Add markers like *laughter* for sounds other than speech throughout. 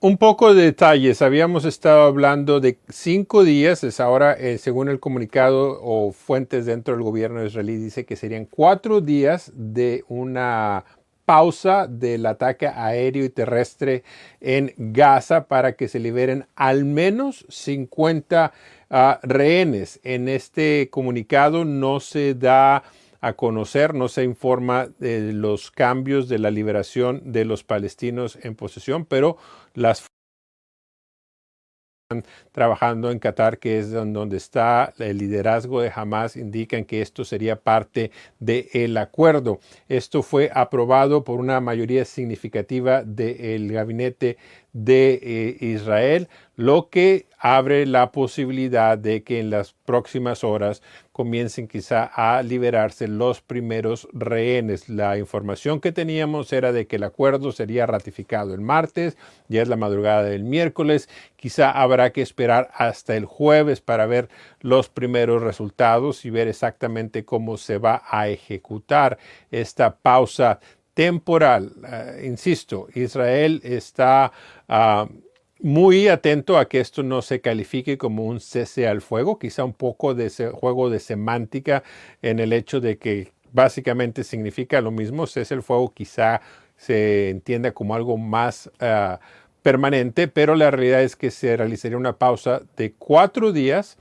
Un poco de detalles. Habíamos estado hablando de cinco días. Es ahora, eh, según el comunicado o fuentes dentro del gobierno israelí, dice que serían cuatro días de una pausa del ataque aéreo y terrestre en Gaza para que se liberen al menos 50 ah, rehenes. En este comunicado no se da a conocer, no se informa de los cambios de la liberación de los palestinos en posesión, pero las trabajando en Qatar, que es donde está el liderazgo de Hamas, indican que esto sería parte del acuerdo. Esto fue aprobado por una mayoría significativa del gabinete de eh, Israel, lo que abre la posibilidad de que en las próximas horas comiencen quizá a liberarse los primeros rehenes. La información que teníamos era de que el acuerdo sería ratificado el martes, ya es la madrugada del miércoles, quizá habrá que esperar hasta el jueves para ver los primeros resultados y ver exactamente cómo se va a ejecutar esta pausa temporal. Eh, insisto, Israel está ah, muy atento a que esto no se califique como un cese al fuego, quizá un poco de juego de semántica en el hecho de que básicamente significa lo mismo, cese al fuego quizá se entienda como algo más ah, permanente, pero la realidad es que se realizaría una pausa de cuatro días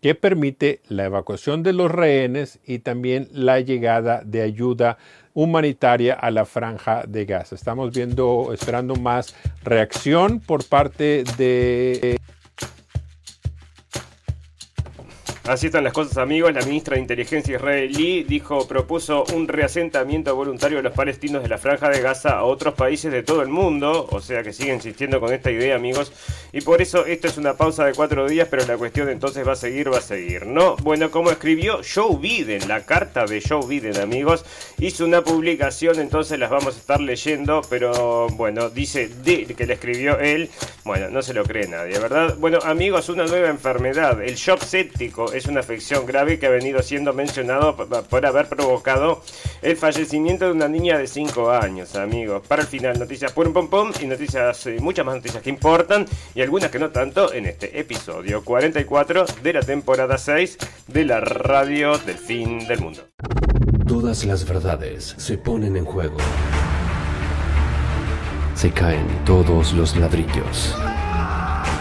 que permite la evacuación de los rehenes y también la llegada de ayuda humanitaria a la franja de Gaza. Estamos viendo, esperando más reacción por parte de Así están las cosas, amigos. La ministra de Inteligencia israelí dijo, propuso un reasentamiento voluntario de los palestinos de la Franja de Gaza a otros países de todo el mundo. O sea que sigue insistiendo con esta idea, amigos. Y por eso esto es una pausa de cuatro días, pero la cuestión entonces va a seguir, va a seguir. ¿No? Bueno, como escribió Joe Biden, la carta de Joe Biden, amigos, hizo una publicación, entonces las vamos a estar leyendo, pero bueno, dice de, que le escribió él. Bueno, no se lo cree nadie, ¿verdad? Bueno, amigos, una nueva enfermedad, el shock séptico es una afección grave que ha venido siendo mencionado por haber provocado el fallecimiento de una niña de 5 años, amigos. Para el final, noticias pum pum pum y noticias, y muchas más noticias que importan y algunas que no tanto en este episodio 44 de la temporada 6 de la radio del fin del mundo. Todas las verdades se ponen en juego. Se caen todos los ladrillos.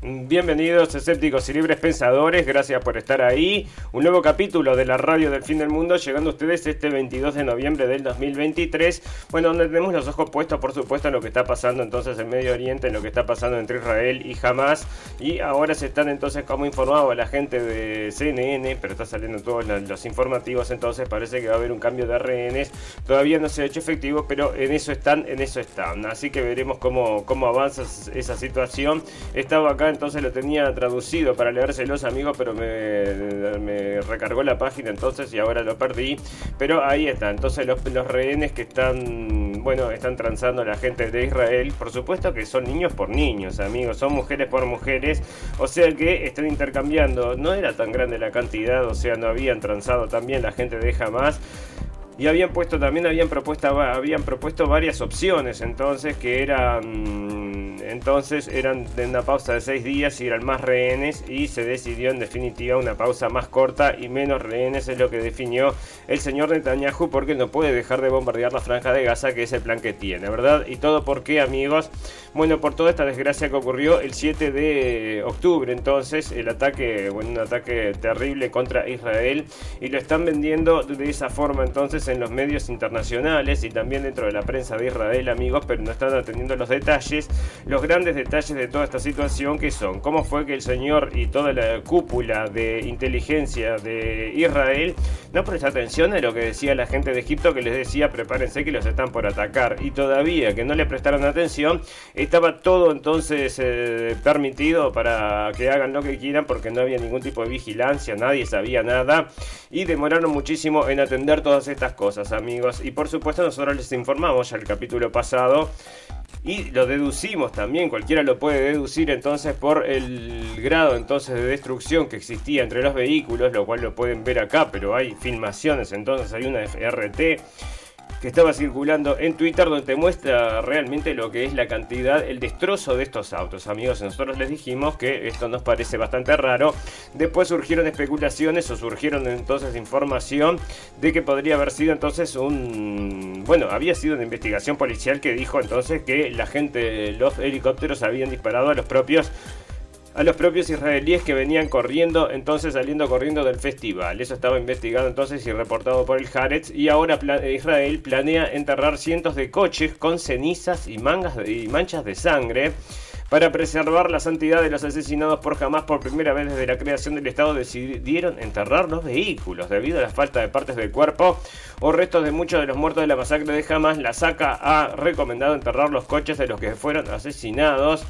Bienvenidos escépticos y libres pensadores, gracias por estar ahí. Un nuevo capítulo de la radio del fin del mundo llegando a ustedes este 22 de noviembre del 2023. Bueno, donde tenemos los ojos puestos por supuesto en lo que está pasando entonces en Medio Oriente, en lo que está pasando entre Israel y Hamas. Y ahora se están entonces como informado la gente de CNN, pero está saliendo todos los informativos, entonces parece que va a haber un cambio de rehenes. Todavía no se ha hecho efectivo, pero en eso están, en eso están. Así que veremos cómo, cómo avanza esa situación. Estaba acá entonces lo tenía traducido para leérselos amigos, pero me, recargó la página entonces y ahora lo perdí. Pero ahí está, entonces los, rehenes que están, bueno, están transando la gente de Israel, por supuesto que son niños por niños, amigos, son mujeres por mujeres, o sea que están intercambiando, no era tan grande la cantidad, o sea, no habían transado también la gente de Hamas. Y habían puesto también, habían, propuesto, habían propuesto varias opciones entonces que eran entonces eran de una pausa de seis días y eran más rehenes y se decidió en definitiva una pausa más corta y menos rehenes es lo que definió el señor Netanyahu porque no puede dejar de bombardear la franja de Gaza que es el plan que tiene, ¿verdad? Y todo por qué amigos, bueno por toda esta desgracia que ocurrió el 7 de octubre entonces el ataque, bueno un ataque terrible contra Israel y lo están vendiendo de esa forma entonces en los medios internacionales y también dentro de la prensa de Israel amigos pero no están atendiendo los detalles, los grandes detalles de toda esta situación que son cómo fue que el señor y toda la cúpula de inteligencia de Israel no prestó atención a lo que decía la gente de Egipto que les decía prepárense que los están por atacar y todavía que no le prestaron atención estaba todo entonces eh, permitido para que hagan lo que quieran porque no había ningún tipo de vigilancia, nadie sabía nada y demoraron muchísimo en atender todas estas cosas amigos. Y por supuesto nosotros les informamos ya el capítulo pasado y lo deducimos también, cualquiera lo puede deducir entonces por el grado entonces de destrucción que existía entre los vehículos, lo cual lo pueden ver acá, pero hay filmaciones, entonces hay una FRT que estaba circulando en Twitter donde te muestra realmente lo que es la cantidad, el destrozo de estos autos. Amigos, nosotros les dijimos que esto nos parece bastante raro. Después surgieron especulaciones o surgieron entonces información de que podría haber sido entonces un... Bueno, había sido una investigación policial que dijo entonces que la gente, los helicópteros habían disparado a los propios a los propios israelíes que venían corriendo, entonces saliendo corriendo del festival. Eso estaba investigado entonces y reportado por el Haaretz. Y ahora Israel planea enterrar cientos de coches con cenizas y, mangas y manchas de sangre. Para preservar la santidad de los asesinados por Hamas por primera vez desde la creación del Estado decidieron enterrar los vehículos debido a la falta de partes del cuerpo o restos de muchos de los muertos de la masacre de Hamas. La SACA ha recomendado enterrar los coches de los que fueron asesinados.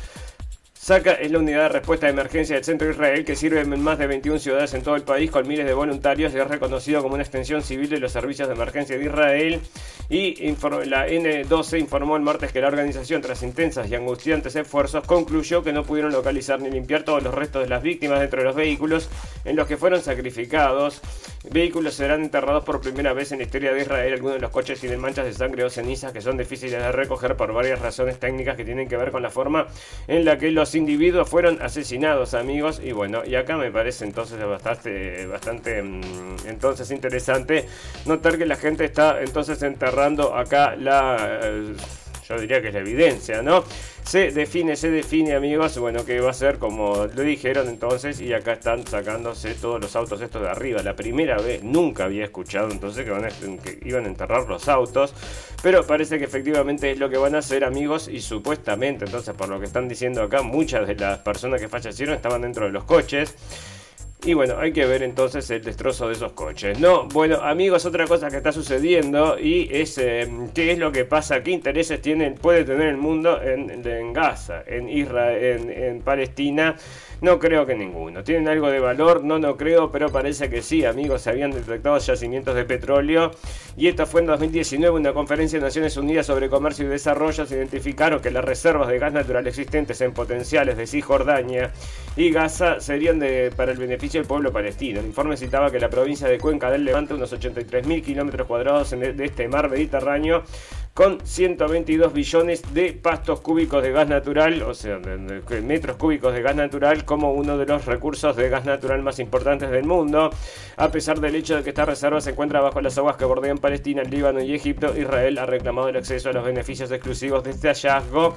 SACA es la unidad de respuesta de emergencia del centro de Israel que sirve en más de 21 ciudades en todo el país con miles de voluntarios y es reconocido como una extensión civil de los servicios de emergencia de Israel. Y la N12 informó el martes que la organización, tras intensas y angustiantes esfuerzos, concluyó que no pudieron localizar ni limpiar todos los restos de las víctimas dentro de los vehículos en los que fueron sacrificados. Vehículos serán enterrados por primera vez en la historia de Israel. Algunos de los coches tienen manchas de sangre o cenizas que son difíciles de recoger por varias razones técnicas que tienen que ver con la forma en la que los individuos fueron asesinados, amigos. Y bueno, y acá me parece entonces bastante, bastante mm, entonces interesante notar que la gente está entonces enterrando acá la... Eh, yo diría que es la evidencia, ¿no? Se define, se define, amigos, bueno, que va a ser como lo dijeron entonces, y acá están sacándose todos los autos estos de arriba. La primera vez nunca había escuchado entonces que, van que iban a enterrar los autos, pero parece que efectivamente es lo que van a hacer, amigos, y supuestamente, entonces, por lo que están diciendo acá, muchas de las personas que fallecieron estaban dentro de los coches. Y bueno, hay que ver entonces el destrozo de esos coches. No, bueno, amigos, otra cosa que está sucediendo y es eh, qué es lo que pasa, qué intereses tiene, puede tener el mundo en, Gaza, en Israel, en, en Palestina. No creo que ninguno. ¿Tienen algo de valor? No, no creo, pero parece que sí, amigos. Se habían detectado yacimientos de petróleo. Y esto fue en 2019, una conferencia de Naciones Unidas sobre comercio y desarrollo. Se identificaron que las reservas de gas natural existentes en potenciales de Cisjordania y Gaza serían de, para el beneficio del pueblo palestino. El informe citaba que la provincia de Cuenca del Levante, unos 83.000 kilómetros cuadrados de este mar Mediterráneo, con 122 billones de pastos cúbicos de gas natural, o sea, metros cúbicos de gas natural, como uno de los recursos de gas natural más importantes del mundo. A pesar del hecho de que esta reserva se encuentra bajo las aguas que bordean Palestina, Líbano y Egipto, Israel ha reclamado el acceso a los beneficios exclusivos de este hallazgo.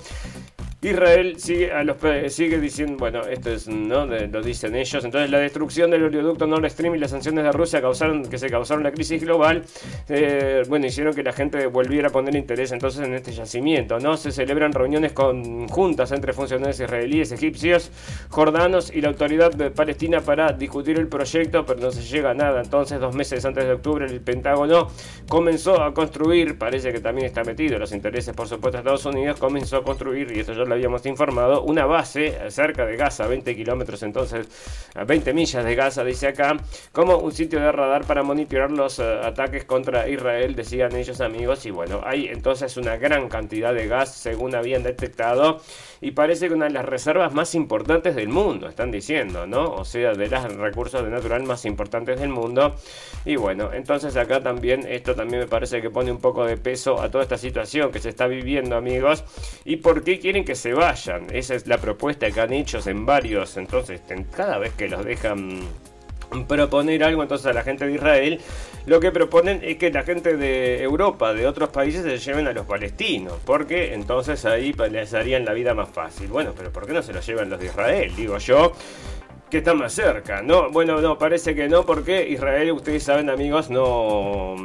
Israel sigue, a los, sigue diciendo, bueno, esto es, ¿no? lo dicen ellos. Entonces, la destrucción del oleoducto Nord Stream y las sanciones de Rusia causaron que se causaron la crisis global. Eh, bueno, hicieron que la gente volviera a poner interés entonces en este yacimiento, ¿no? Se celebran reuniones conjuntas entre funcionarios israelíes, egipcios, jordanos y la autoridad de Palestina para discutir el proyecto, pero no se llega a nada. Entonces, dos meses antes de octubre, el Pentágono comenzó a construir, parece que también está metido los intereses, por supuesto, de Estados Unidos, comenzó a construir, y esto ya habíamos informado, una base cerca de Gaza, 20 kilómetros entonces, a 20 millas de Gaza, dice acá, como un sitio de radar para monitorear los eh, ataques contra Israel, decían ellos amigos, y bueno, hay entonces una gran cantidad de gas según habían detectado, y parece que una de las reservas más importantes del mundo, están diciendo, ¿no? O sea, de los recursos de natural más importantes del mundo, y bueno, entonces acá también, esto también me parece que pone un poco de peso a toda esta situación que se está viviendo, amigos, y por qué quieren que se vayan. Esa es la propuesta que han hecho en varios. Entonces, cada vez que los dejan proponer algo entonces a la gente de Israel, lo que proponen es que la gente de Europa, de otros países, se lleven a los palestinos, porque entonces ahí les harían la vida más fácil. Bueno, pero ¿por qué no se los llevan los de Israel? Digo yo que están más cerca, ¿no? Bueno, no, parece que no, porque Israel, ustedes saben amigos, no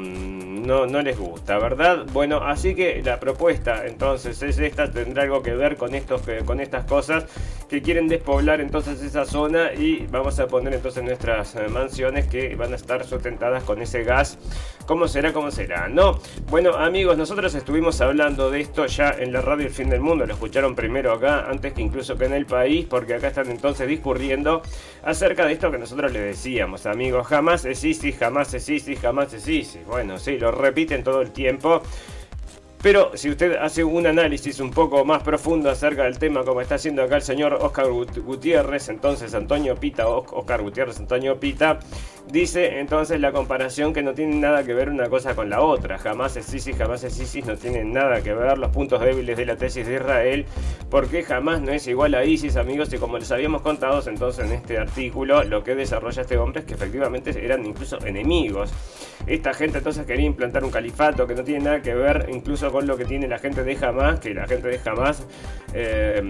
no, no les gusta, ¿verdad? Bueno, así que la propuesta entonces es esta, tendrá algo que ver con, estos, con estas cosas que quieren despoblar entonces esa zona y vamos a poner entonces nuestras eh, mansiones que van a estar sustentadas con ese gas. ¿Cómo será? ¿Cómo será? No. Bueno, amigos, nosotros estuvimos hablando de esto ya en la radio El Fin del Mundo. Lo escucharon primero acá, antes que incluso que en el país, porque acá están entonces discurriendo acerca de esto que nosotros le decíamos, amigos. Jamás es ISIS, jamás es ISIS, jamás es ISIS. Bueno, sí, lo repiten todo el tiempo. Pero si usted hace un análisis un poco más profundo acerca del tema, como está haciendo acá el señor Oscar Gutiérrez, entonces Antonio Pita, Oscar Gutiérrez, Antonio Pita, dice entonces la comparación que no tiene nada que ver una cosa con la otra. Jamás es ISIS, jamás es ISIS, no tienen nada que ver los puntos débiles de la tesis de Israel, porque jamás no es igual a ISIS, amigos, y como les habíamos contado entonces en este artículo, lo que desarrolla este hombre es que efectivamente eran incluso enemigos. Esta gente entonces quería implantar un califato que no tiene nada que ver incluso con lo que tiene la gente de Hamas, que la gente de Hamas eh,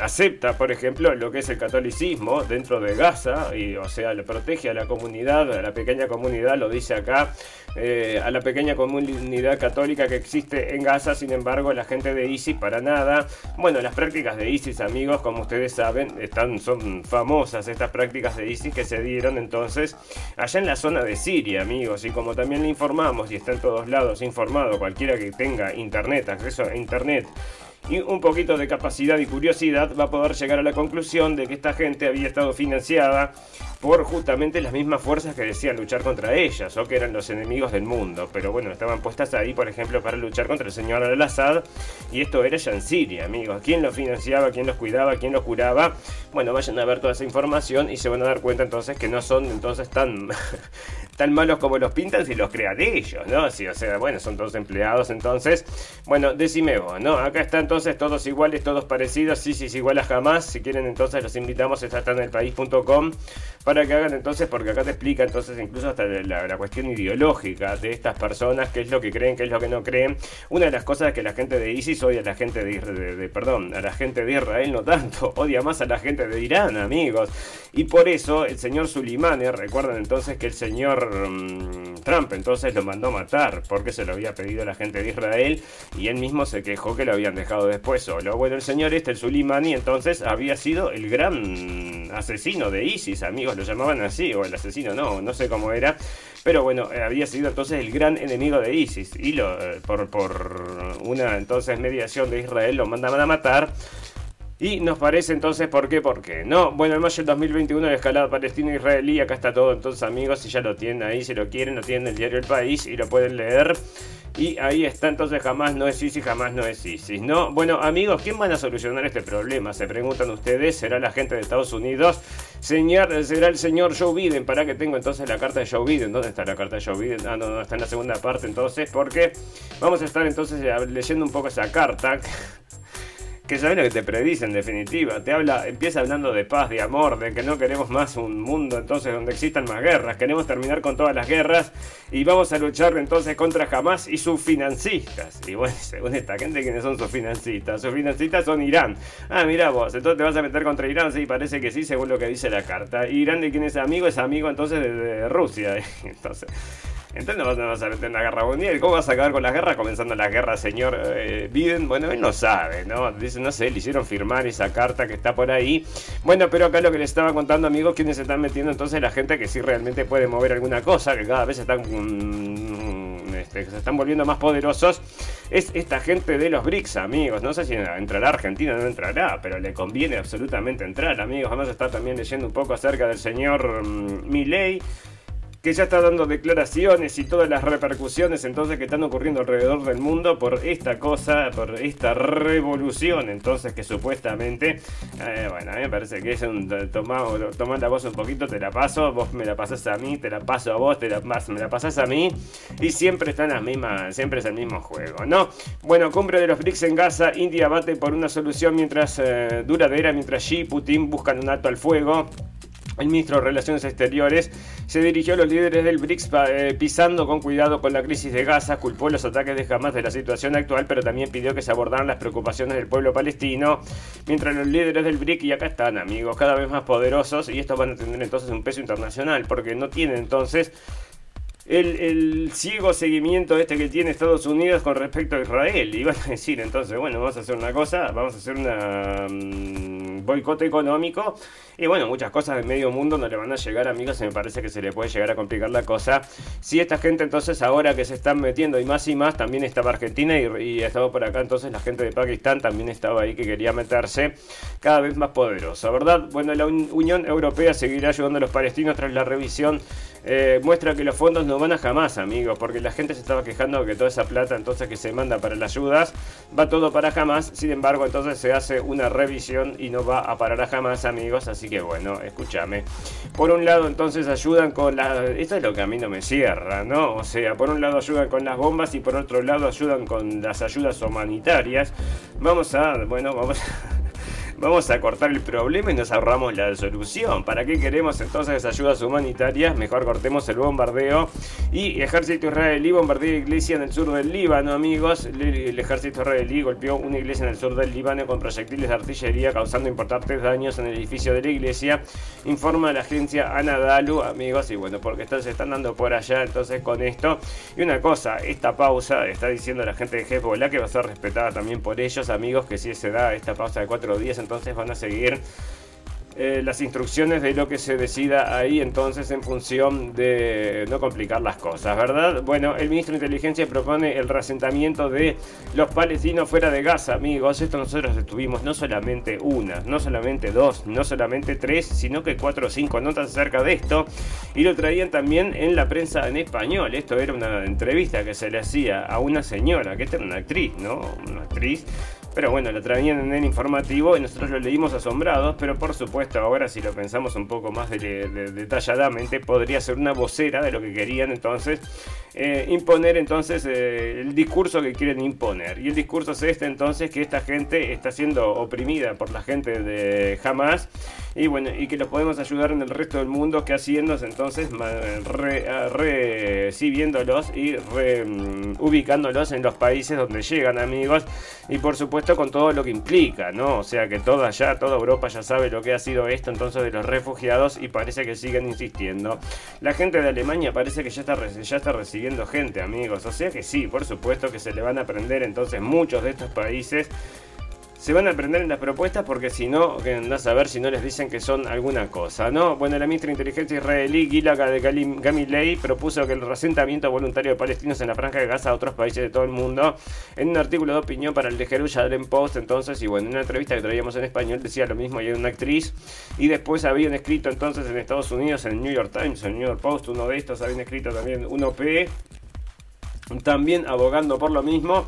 acepta, por ejemplo, lo que es el catolicismo dentro de Gaza, y o sea, le protege a la comunidad, a la pequeña comunidad, lo dice acá, eh, a la pequeña comunidad católica que existe en Gaza, sin embargo, la gente de ISIS para nada. Bueno, las prácticas de ISIS, amigos, como ustedes saben, están, son famosas estas prácticas de ISIS que se dieron entonces allá en la zona de Siria, amigos, y como también le informamos y está en todos lados informado, cualquiera que tenga internet, acceso a internet, y un poquito de capacidad y curiosidad va a poder llegar a la conclusión de que esta gente había estado financiada por justamente las mismas fuerzas que decían luchar contra ellas o que eran los enemigos del mundo. Pero bueno, estaban puestas ahí, por ejemplo, para luchar contra el señor al-Assad y esto era ya en Siria, amigos. ¿Quién los financiaba? ¿Quién los cuidaba? ¿Quién los curaba? Bueno, vayan a ver toda esa información y se van a dar cuenta entonces que no son entonces tan, *laughs* tan malos como los pintan si los crean ellos, ¿no? Sí, o sea, bueno, son todos empleados entonces. Bueno, decime vos, ¿no? Acá está entonces todos iguales, todos parecidos, sí, sí, sí, igual a jamás. Si quieren entonces los invitamos, está en el país.com para que hagan entonces, porque acá te explica entonces incluso hasta la, cuestión ideológica de estas personas, qué es lo que creen, qué es lo que no creen. Una de las cosas es que la gente de ISIS odia a la gente de, perdón, a la gente de Israel no tanto, *laughs* odia más a la gente de Irán, amigos. Y por eso el señor Sulimane, recuerdan entonces que el señor mm, Trump entonces lo mandó matar, porque se lo había pedido a la gente de Israel y él mismo se quejó que lo habían dejado después solo. Bueno, el señor este, el Sulimani, entonces había sido el gran asesino de ISIS, amigos lo llamaban así, o el asesino, no, no sé cómo era, pero bueno, eh, había sido entonces el gran enemigo de ISIS y lo, eh, por, por una entonces mediación de Israel lo mandaban a matar. Y nos parece entonces, ¿por qué? ¿Por qué? No, bueno, en mayo del 2021 la escalada palestino-israelí, acá está todo, entonces amigos, si ya lo tienen ahí, si lo quieren, lo tienen en el diario El País y lo pueden leer. Y ahí está, entonces jamás no es ISIS, jamás no es ISIS, ¿no? Bueno, amigos, ¿quién van a solucionar este problema? Se preguntan ustedes, ¿será la gente de Estados Unidos? Señor, ¿Será el señor Joe Biden? ¿Para que tengo entonces la carta de Joe Biden? ¿Dónde está la carta de Joe Biden? Ah, no, no, está en la segunda parte entonces, porque vamos a estar entonces leyendo un poco esa carta *laughs* que sabe lo que te predice en definitiva. Te habla, empieza hablando de paz, de amor, de que no queremos más un mundo entonces donde existan más guerras, queremos terminar con todas las guerras y vamos a luchar entonces contra Hamas y sus financistas. Y bueno, *laughs* según esta gente, ¿quiénes son sus financistas? Sus financistas son Irán. Ah, mira vos, entonces te vas a meter contra Irán, sí, parece que sí, según lo que dice la carta. Irán de quién es amigo, es amigo entonces de, Rusia. *laughs* Entonces... Entonces no vas a meter en la guerra mundial. ¿Cómo vas a acabar con la guerra comenzando la guerra, señor eh, Biden? Bueno, él no sabe, ¿no? Dice, no sé, le hicieron firmar esa carta que está por ahí. Bueno, pero acá lo que les estaba contando, amigos, quienes se están metiendo entonces la gente que sí realmente puede mover alguna cosa, que cada vez están... Mm, este, se están volviendo más poderosos, es esta gente de los BRICS, amigos. No sé si entrará Argentina o no entrará, pero le conviene absolutamente entrar, amigos. Vamos a estar también leyendo un poco acerca del señor mm, Milley que ya está dando declaraciones y todas las repercusiones entonces que están ocurriendo alrededor del mundo por esta cosa, por esta revolución entonces que supuestamente, eh, bueno, a me parece que es un toma la voz un poquito, te la paso, vos me la pasas a mí, te la paso a vos, te la, me la pasas a mí y siempre están las mismas, siempre es el mismo juego, ¿no? Bueno, cumbre de los BRICS en Gaza, India bate por una solución mientras eh, duradera, mientras Xi y Putin buscan un alto al fuego. El ministro de Relaciones Exteriores se dirigió a los líderes del BRICS eh, pisando con cuidado con la crisis de Gaza, culpó los ataques de Hamas de la situación actual, pero también pidió que se abordaran las preocupaciones del pueblo palestino, mientras los líderes del BRIC, y acá están amigos, cada vez más poderosos, y estos van a tener entonces un peso internacional, porque no tienen entonces el, ciego seguimiento este que tiene Estados Unidos con respecto a Israel. Y van a decir entonces, bueno, vamos a hacer una cosa, vamos a hacer un boicot económico. Y bueno, muchas cosas del medio mundo no le van a llegar, amigos, y me parece que se le puede llegar a complicar la cosa. Si esta gente entonces ahora que se están metiendo y más y más, también estaba Argentina y, y estaba por acá, entonces la gente de Pakistán también estaba ahí que quería meterse cada vez más poderosa, ¿verdad? Bueno, la Unión Europea seguirá ayudando a los palestinos tras la revisión eh, muestra que los fondos no van a jamás, amigos, porque la gente se estaba quejando que toda esa plata entonces que se manda para las ayudas va todo para jamás. Sin embargo, entonces se hace una revisión y no va a parar a jamás, amigos. Así que bueno, escúchame. Por un lado, entonces ayudan con las. Esto es lo que a mí no me cierra, ¿no? O sea, por un lado ayudan con las bombas y por otro lado ayudan con las ayudas humanitarias. Vamos a. Bueno, vamos. A... Vamos a cortar el problema y nos ahorramos la solución. ¿Para qué queremos entonces ayudas humanitarias? Mejor cortemos el bombardeo. Y ejército israelí bombardeó iglesia en el sur del Líbano, amigos. El ejército israelí golpeó una iglesia en el sur del Líbano con proyectiles de artillería, causando importantes daños en el edificio de la iglesia. Informa la agencia Anadalu, amigos. Y bueno, porque están, se están dando por allá entonces con esto. Y una cosa, esta pausa, está diciendo la gente de Hezbollah que va a ser respetada también por ellos, amigos, que si se da esta pausa de cuatro días, entonces van a seguir eh, las instrucciones de lo que se decida ahí entonces en función de no complicar las cosas, ¿verdad? Bueno, el ministro de Inteligencia propone el resentamiento de los palestinos fuera de Gaza, amigos. Esto nosotros estuvimos no solamente una, no solamente dos, no solamente tres, sino que cuatro o cinco notas acerca de esto. Y lo traían también en la prensa en español. Esto era una entrevista que se le hacía a una señora, que esta era una actriz, ¿no? Una actriz pero bueno, lo traían en el informativo y nosotros lo leímos asombrados, pero por supuesto ahora si lo pensamos un poco más detalladamente, podría ser una vocera de lo que querían entonces eh, imponer entonces eh, el discurso que quieren imponer. Y el discurso es este entonces que esta gente está siendo oprimida por la gente de Hamas y bueno, y que los podemos ayudar en el resto del mundo que haciéndose entonces recibiéndolos y mm, ubicándolos en los países donde llegan amigos y por supuesto con todo lo que implica, ¿no? O sea que toda ya, toda Europa ya sabe lo que ha sido esto entonces de los refugiados y parece que siguen insistiendo. La gente de Alemania parece que ya está, ya está recibiendo gente amigos, o sea que sí, por supuesto que se le van a aprender entonces muchos de estos países se van a aprender en las propuestas porque si no, que andás a ver si no les dicen que son alguna cosa, ¿no? Bueno, la ministra de Inteligencia israelí, Gilaka de Gamilei, propuso que el resentamiento voluntario de palestinos en la franja de Gaza a otros países de todo el mundo, en un artículo de opinión para el de Jerusalem Post, entonces, y bueno, en una entrevista que traíamos en español decía lo mismo, y era una actriz, y después habían escrito entonces en Estados Unidos, en el New York Times, en el New York Post, uno de estos, habían escrito también un OP, también abogando por lo mismo.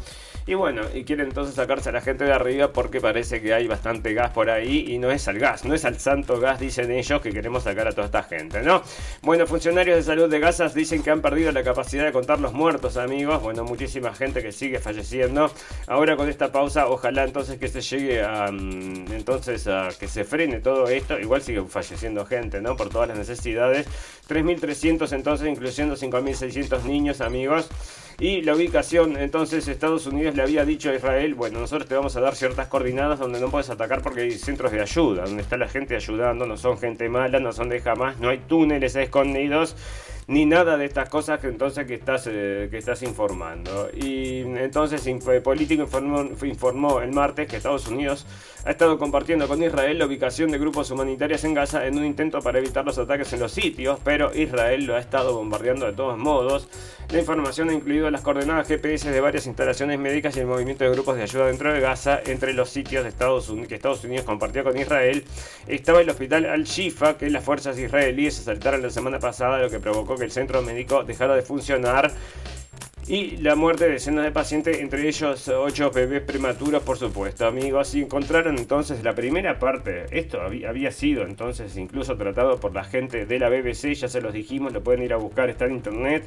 Y bueno, y quieren entonces sacarse a la gente de arriba porque parece que hay bastante gas por ahí y no es al gas, no es al santo gas, dicen ellos, que queremos sacar a toda esta gente, ¿no? Bueno, funcionarios de salud de Gaza dicen que han perdido la capacidad de contar los muertos, amigos. Bueno, muchísima gente que sigue falleciendo. Ahora con esta pausa, ojalá entonces que se llegue a, mm, entonces a que se frene todo esto. Igual sigue falleciendo gente, ¿no? Por todas las necesidades. 3.300 entonces, incluyendo 5.600 niños, amigos. Y la ubicación, entonces Estados Unidos le había dicho a Israel, bueno, nosotros te vamos a dar ciertas coordenadas donde no puedes atacar porque hay centros de ayuda, donde está la gente ayudando, no son gente mala, no son de jamás, no hay túneles escondidos ni nada de estas cosas que entonces que estás, eh, que estás informando. Y entonces Político informó, informó el martes que Estados Unidos ha estado compartiendo con Israel la ubicación de grupos humanitarios en Gaza en un intento para evitar los ataques en los sitios, pero Israel lo ha estado bombardeando de todos modos. La información ha incluido las coordenadas GPS de varias instalaciones médicas y el movimiento de grupos de ayuda dentro de Gaza. Entre los sitios que Estados Unidos compartió con Israel estaba el hospital Al-Shifa, que las fuerzas israelíes asaltaron la semana pasada, lo que provocó que el centro médico dejara de funcionar y la muerte de decenas de pacientes, entre ellos ocho bebés prematuros, por supuesto, amigos. Y encontraron entonces la primera parte. Esto había, sido entonces incluso tratado por la gente de la BBC, ya se los dijimos, lo pueden ir a buscar, está en internet.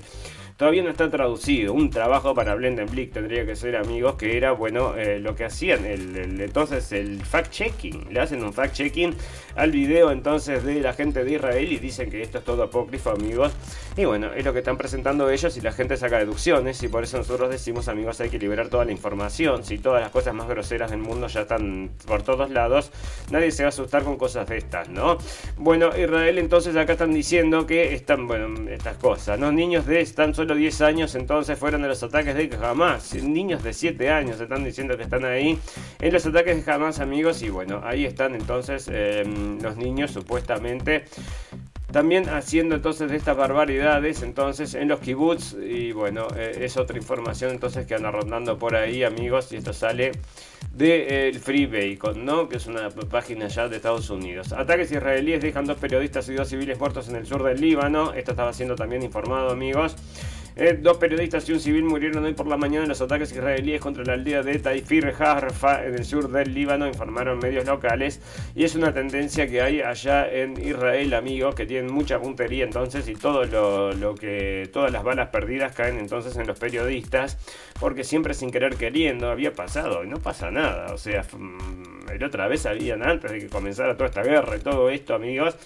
Todavía no está traducido. Un trabajo para Blendenblick tendría que ser, amigos, que era, bueno, eh, lo que hacían, entonces el fact-checking. Le hacen un fact-checking al video entonces de la gente de Israel y dicen que esto es todo apócrifo, amigos. Y bueno, es lo que están presentando ellos y la gente saca deducciones y por eso nosotros decimos, amigos, hay que liberar toda la información. Si todas las cosas más groseras del mundo ya están por todos lados, nadie se va a asustar con cosas de estas, ¿no? Bueno, Israel entonces acá están diciendo que están, bueno, estas cosas, ¿no? Niños de tan solo 10 años entonces fueron de los ataques de Hamas. Niños de 7 años están diciendo que están ahí en los ataques de Hamas, amigos. Y bueno, ahí están entonces em, los niños supuestamente también haciendo entonces de estas barbaridades entonces en los kibbutz y bueno eh, es otra información entonces que anda rondando por ahí amigos y esto sale de el Free Bacon, ¿no? que es una página ya de Estados Unidos. Ataques israelíes dejan dos periodistas y dos civiles muertos en el sur del Líbano. Esto estaba siendo también informado, amigos. Eh, dos periodistas y un civil murieron hoy por la mañana en los ataques israelíes contra la aldea de Taifir Harfa en el sur del Líbano, informaron medios locales. Y es una tendencia que hay allá en Israel, amigos, que tienen mucha puntería entonces y todo lo, que todas las balas perdidas caen entonces en los periodistas, porque siempre sin querer queriendo había pasado y no pasa nada. O sea, mm, el otra vez habían antes de que comenzara toda esta guerra y todo esto, amigos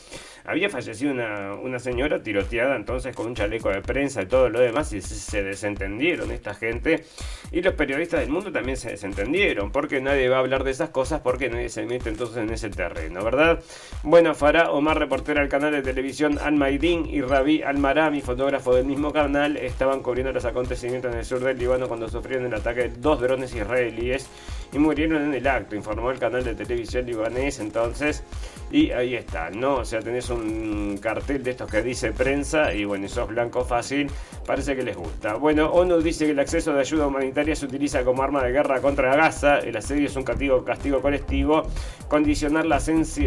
había fallecido una, señora tiroteada entonces con un chaleco de prensa y todo lo demás y se, desentendieron esta gente y los periodistas del mundo también se desentendieron porque nadie va a hablar de esas cosas porque nadie se mete entonces en ese terreno, ¿verdad? Bueno, Farah Omar, reportera del canal de televisión Al Maidin y Rabi Al Marami, fotógrafo del mismo canal, estaban cubriendo los acontecimientos en el sur del Líbano cuando sufrieron el ataque de dos drones israelíes y murieron en el acto, informó el canal de televisión libanés entonces. Y ahí está, ¿no? O sea, tenés un cartel de estos que dice prensa y bueno, sos blanco fácil, parece que les gusta. Bueno, ONU dice que el acceso de ayuda humanitaria se utiliza como arma de guerra contra Gaza, el asedio es un castigo, castigo colectivo, condicionar la,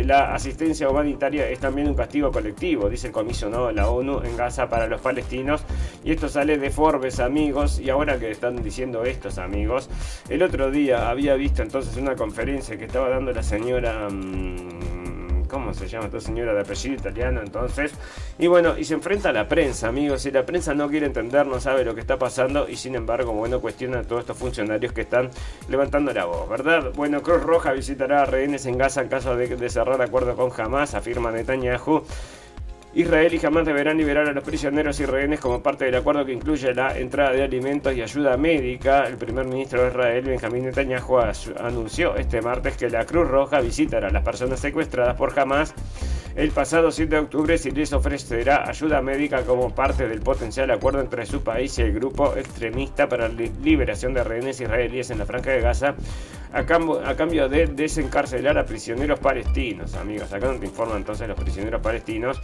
la asistencia humanitaria es también un castigo colectivo, dice el comisionado de la ONU en Gaza para los palestinos. Y esto sale de Forbes, amigos, y ahora que están diciendo estos amigos, el otro día había visto entonces una conferencia que estaba dando la señora... Mm, ¿Cómo se llama esta señora de apellido italiano entonces? Y bueno, y se enfrenta a la prensa, amigos. Y la prensa no quiere entender, no sabe lo que está pasando. Y sin embargo, bueno, cuestiona a todos estos funcionarios que están levantando la voz, ¿verdad? Bueno, Cruz Roja visitará a rehenes en Gaza en caso de, de cerrar acuerdo con Hamas, afirma Netanyahu. Israel y jamás deberán liberar a los prisioneros y rehenes como parte del acuerdo que incluye la entrada de alimentos y ayuda médica. El primer ministro de Israel, Benjamín Netanyahu, anunció este martes que la Cruz Roja visitará a las personas secuestradas por Hamas el pasado 7 de octubre si les ofrecerá ayuda médica como parte del potencial acuerdo entre su país y el grupo extremista para la liberación de rehenes israelíes en la franja de Gaza a cambio, a cambio de desencarcelar a prisioneros palestinos. Amigos, acá no te informan entonces los prisioneros palestinos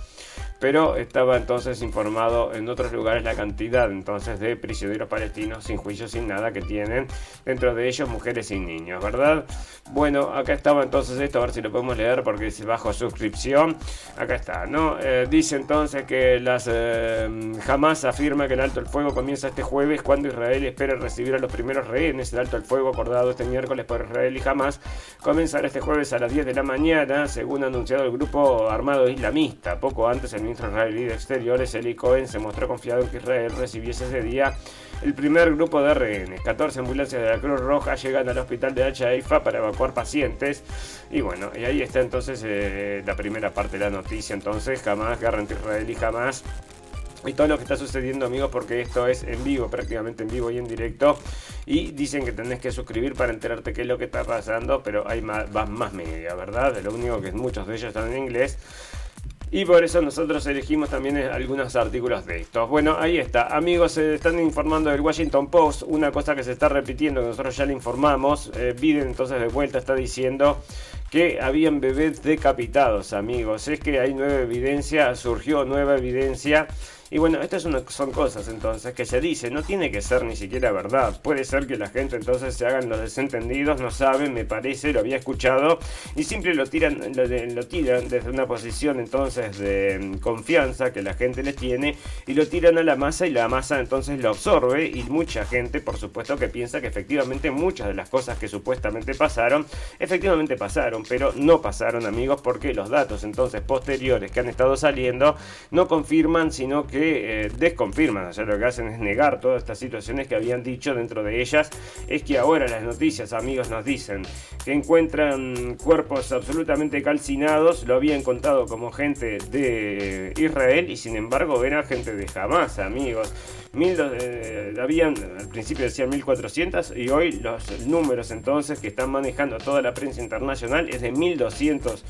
pero estaba entonces informado en otros lugares la cantidad entonces de prisioneros palestinos sin juicio, sin nada que tienen, dentro de ellos mujeres y niños, ¿verdad? Bueno, acá estaba entonces esto, a ver si lo podemos leer porque dice bajo suscripción, acá está, ¿no? Eh, dice entonces que las eh, jamás afirma que el alto el fuego comienza este jueves cuando Israel espera recibir a los primeros rehenes, el alto el fuego acordado este miércoles por Israel y jamás comenzará este jueves a las 10 de la mañana, según ha anunciado el grupo armado islamista, poco antes el ministro israelí de Exteriores, Eli Cohen, se mostró confiado en que Israel recibiese ese día el primer grupo de rehenes. 14 ambulancias de la Cruz Roja llegan al hospital de Haifa para evacuar pacientes. Y bueno, y ahí está entonces eh, la primera parte de la noticia. Entonces, jamás, guerra entre Israel y jamás y todo lo que está sucediendo amigos porque esto es en vivo, prácticamente en vivo y en directo y dicen que tenés que suscribir para enterarte qué es lo que está pasando pero hay más, más media, ¿verdad? Lo único que muchos de ellos están en inglés y por eso nosotros elegimos también algunos artículos de estos. Bueno, ahí está. Amigos, se están informando del Washington Post. Una cosa que se está repitiendo, que nosotros ya le informamos. Eh, Biden entonces de vuelta está diciendo que habían bebés decapitados, amigos. Es que hay nueva evidencia, surgió nueva evidencia y bueno, estas son, cosas entonces que se dice, no tiene que ser ni siquiera verdad. Puede ser que la gente entonces se hagan los desentendidos, no saben, me parece, lo había escuchado, y siempre lo tiran, lo, tiran desde una posición entonces de mm, confianza que la gente les tiene, y lo tiran a la masa y la masa entonces lo absorbe, y mucha gente, por supuesto, que piensa que efectivamente muchas de las cosas que supuestamente pasaron, efectivamente pasaron, pero no pasaron amigos porque los datos entonces posteriores que han estado saliendo no confirman, sino que eh, desconfirman. O sea, lo que hacen es negar todas estas situaciones que habían dicho dentro de ellas. Es que ahora las noticias, amigos, nos dicen que encuentran cuerpos absolutamente calcinados. Lo habían contado como gente de Israel y sin embargo era gente de Hamas, amigos. Mil, eh, habían, al principio decían 1400 y hoy los números entonces que están manejando toda la prensa internacional es de 1200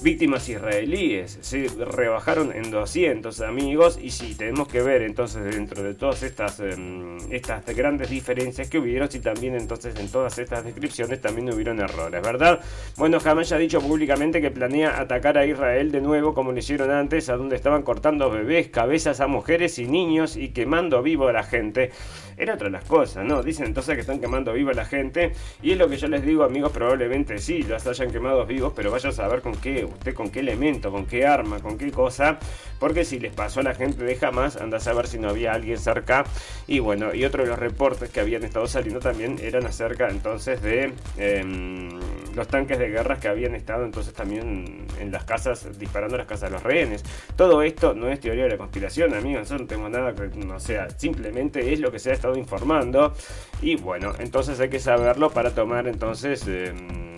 víctimas israelíes. Se rebajaron en 200 amigos y si tenemos que ver entonces dentro de todas estas, em, estas grandes diferencias que hubieron, si también entonces en todas estas descripciones también hubieron errores, ¿verdad? Bueno, jamás ya ha dicho públicamente que planea atacar a Israel de nuevo como lo hicieron antes, a donde estaban cortando bebés, cabezas a mujeres y niños y quemando vivo a la gente. Era otra de las cosas, ¿no? Dicen entonces que están quemando vivo a la gente y es lo que yo les digo amigos, probablemente sí, los hayan quemado vivos, pero vaya a saber con qué usted con qué elemento, con qué arma, con qué cosa, porque si les pasó a la gente de jamás, anda a saber si no había alguien cerca. Y bueno, y otro de los reportes que habían estado saliendo también eran acerca entonces de em, los tanques de guerras que habían estado entonces también en las casas, disparando las casas de los rehenes. Todo esto no es teoría de la conspiración, amigos, nosotros no tengo nada que, no sea, simplemente es lo que se ha estado informando. Y bueno, entonces hay que saberlo para tomar entonces... Em,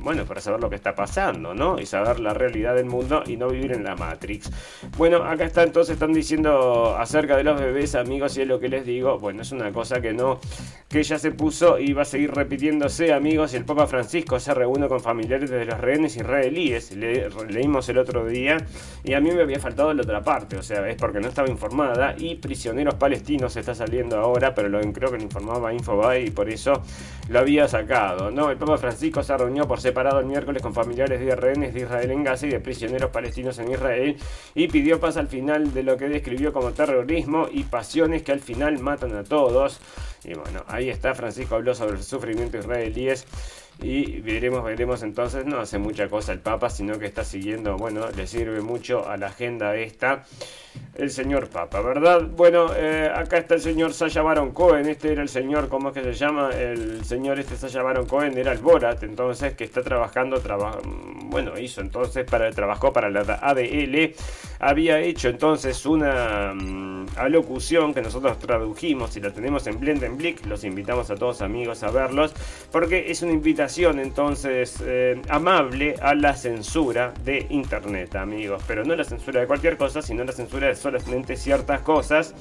bueno, para saber lo que está pasando, ¿no? Y saber la realidad del mundo y no vivir en la Matrix. Bueno, acá está entonces, están diciendo acerca de los bebés, amigos, y es lo que les digo. Bueno, es una cosa que no, que ya se puso y va a seguir repitiéndose, amigos. El Papa Francisco se reúne con familiares de los rehenes israelíes. Le, leímos el otro día y a mí me había faltado la otra parte, o sea, es porque no estaba informada. Y prisioneros palestinos está saliendo ahora, pero lo, creo que lo informaba Infobae y por eso lo había sacado, ¿no? El Papa Francisco se reunió por separado parado el miércoles con familiares de rehenes de Israel en Gaza y de prisioneros palestinos en Israel y pidió paz al final de lo que describió como terrorismo y pasiones que al final matan a todos. Y bueno, ahí está, Francisco habló sobre el sufrimiento israelíes y veremos, veremos entonces, no hace mucha cosa el Papa, sino que está siguiendo, bueno, le sirve mucho a la agenda esta el señor Papa, ¿verdad? Bueno, eh, acá está el señor Sasha Baron Cohen, este era el señor, ¿cómo es que se llama? El señor este Sasha Baron Cohen era el Borat, entonces que está trabajando, bueno, hizo entonces, para, trabajó para la ADL, había hecho entonces una mm, alocución que nosotros tradujimos y la tenemos en Blendenblick, los invitamos a todos amigos a verlos, porque es una invitación entonces eh, amable a la censura de Internet, amigos, pero no la censura de cualquier cosa, sino la censura de solamente ciertas cosas.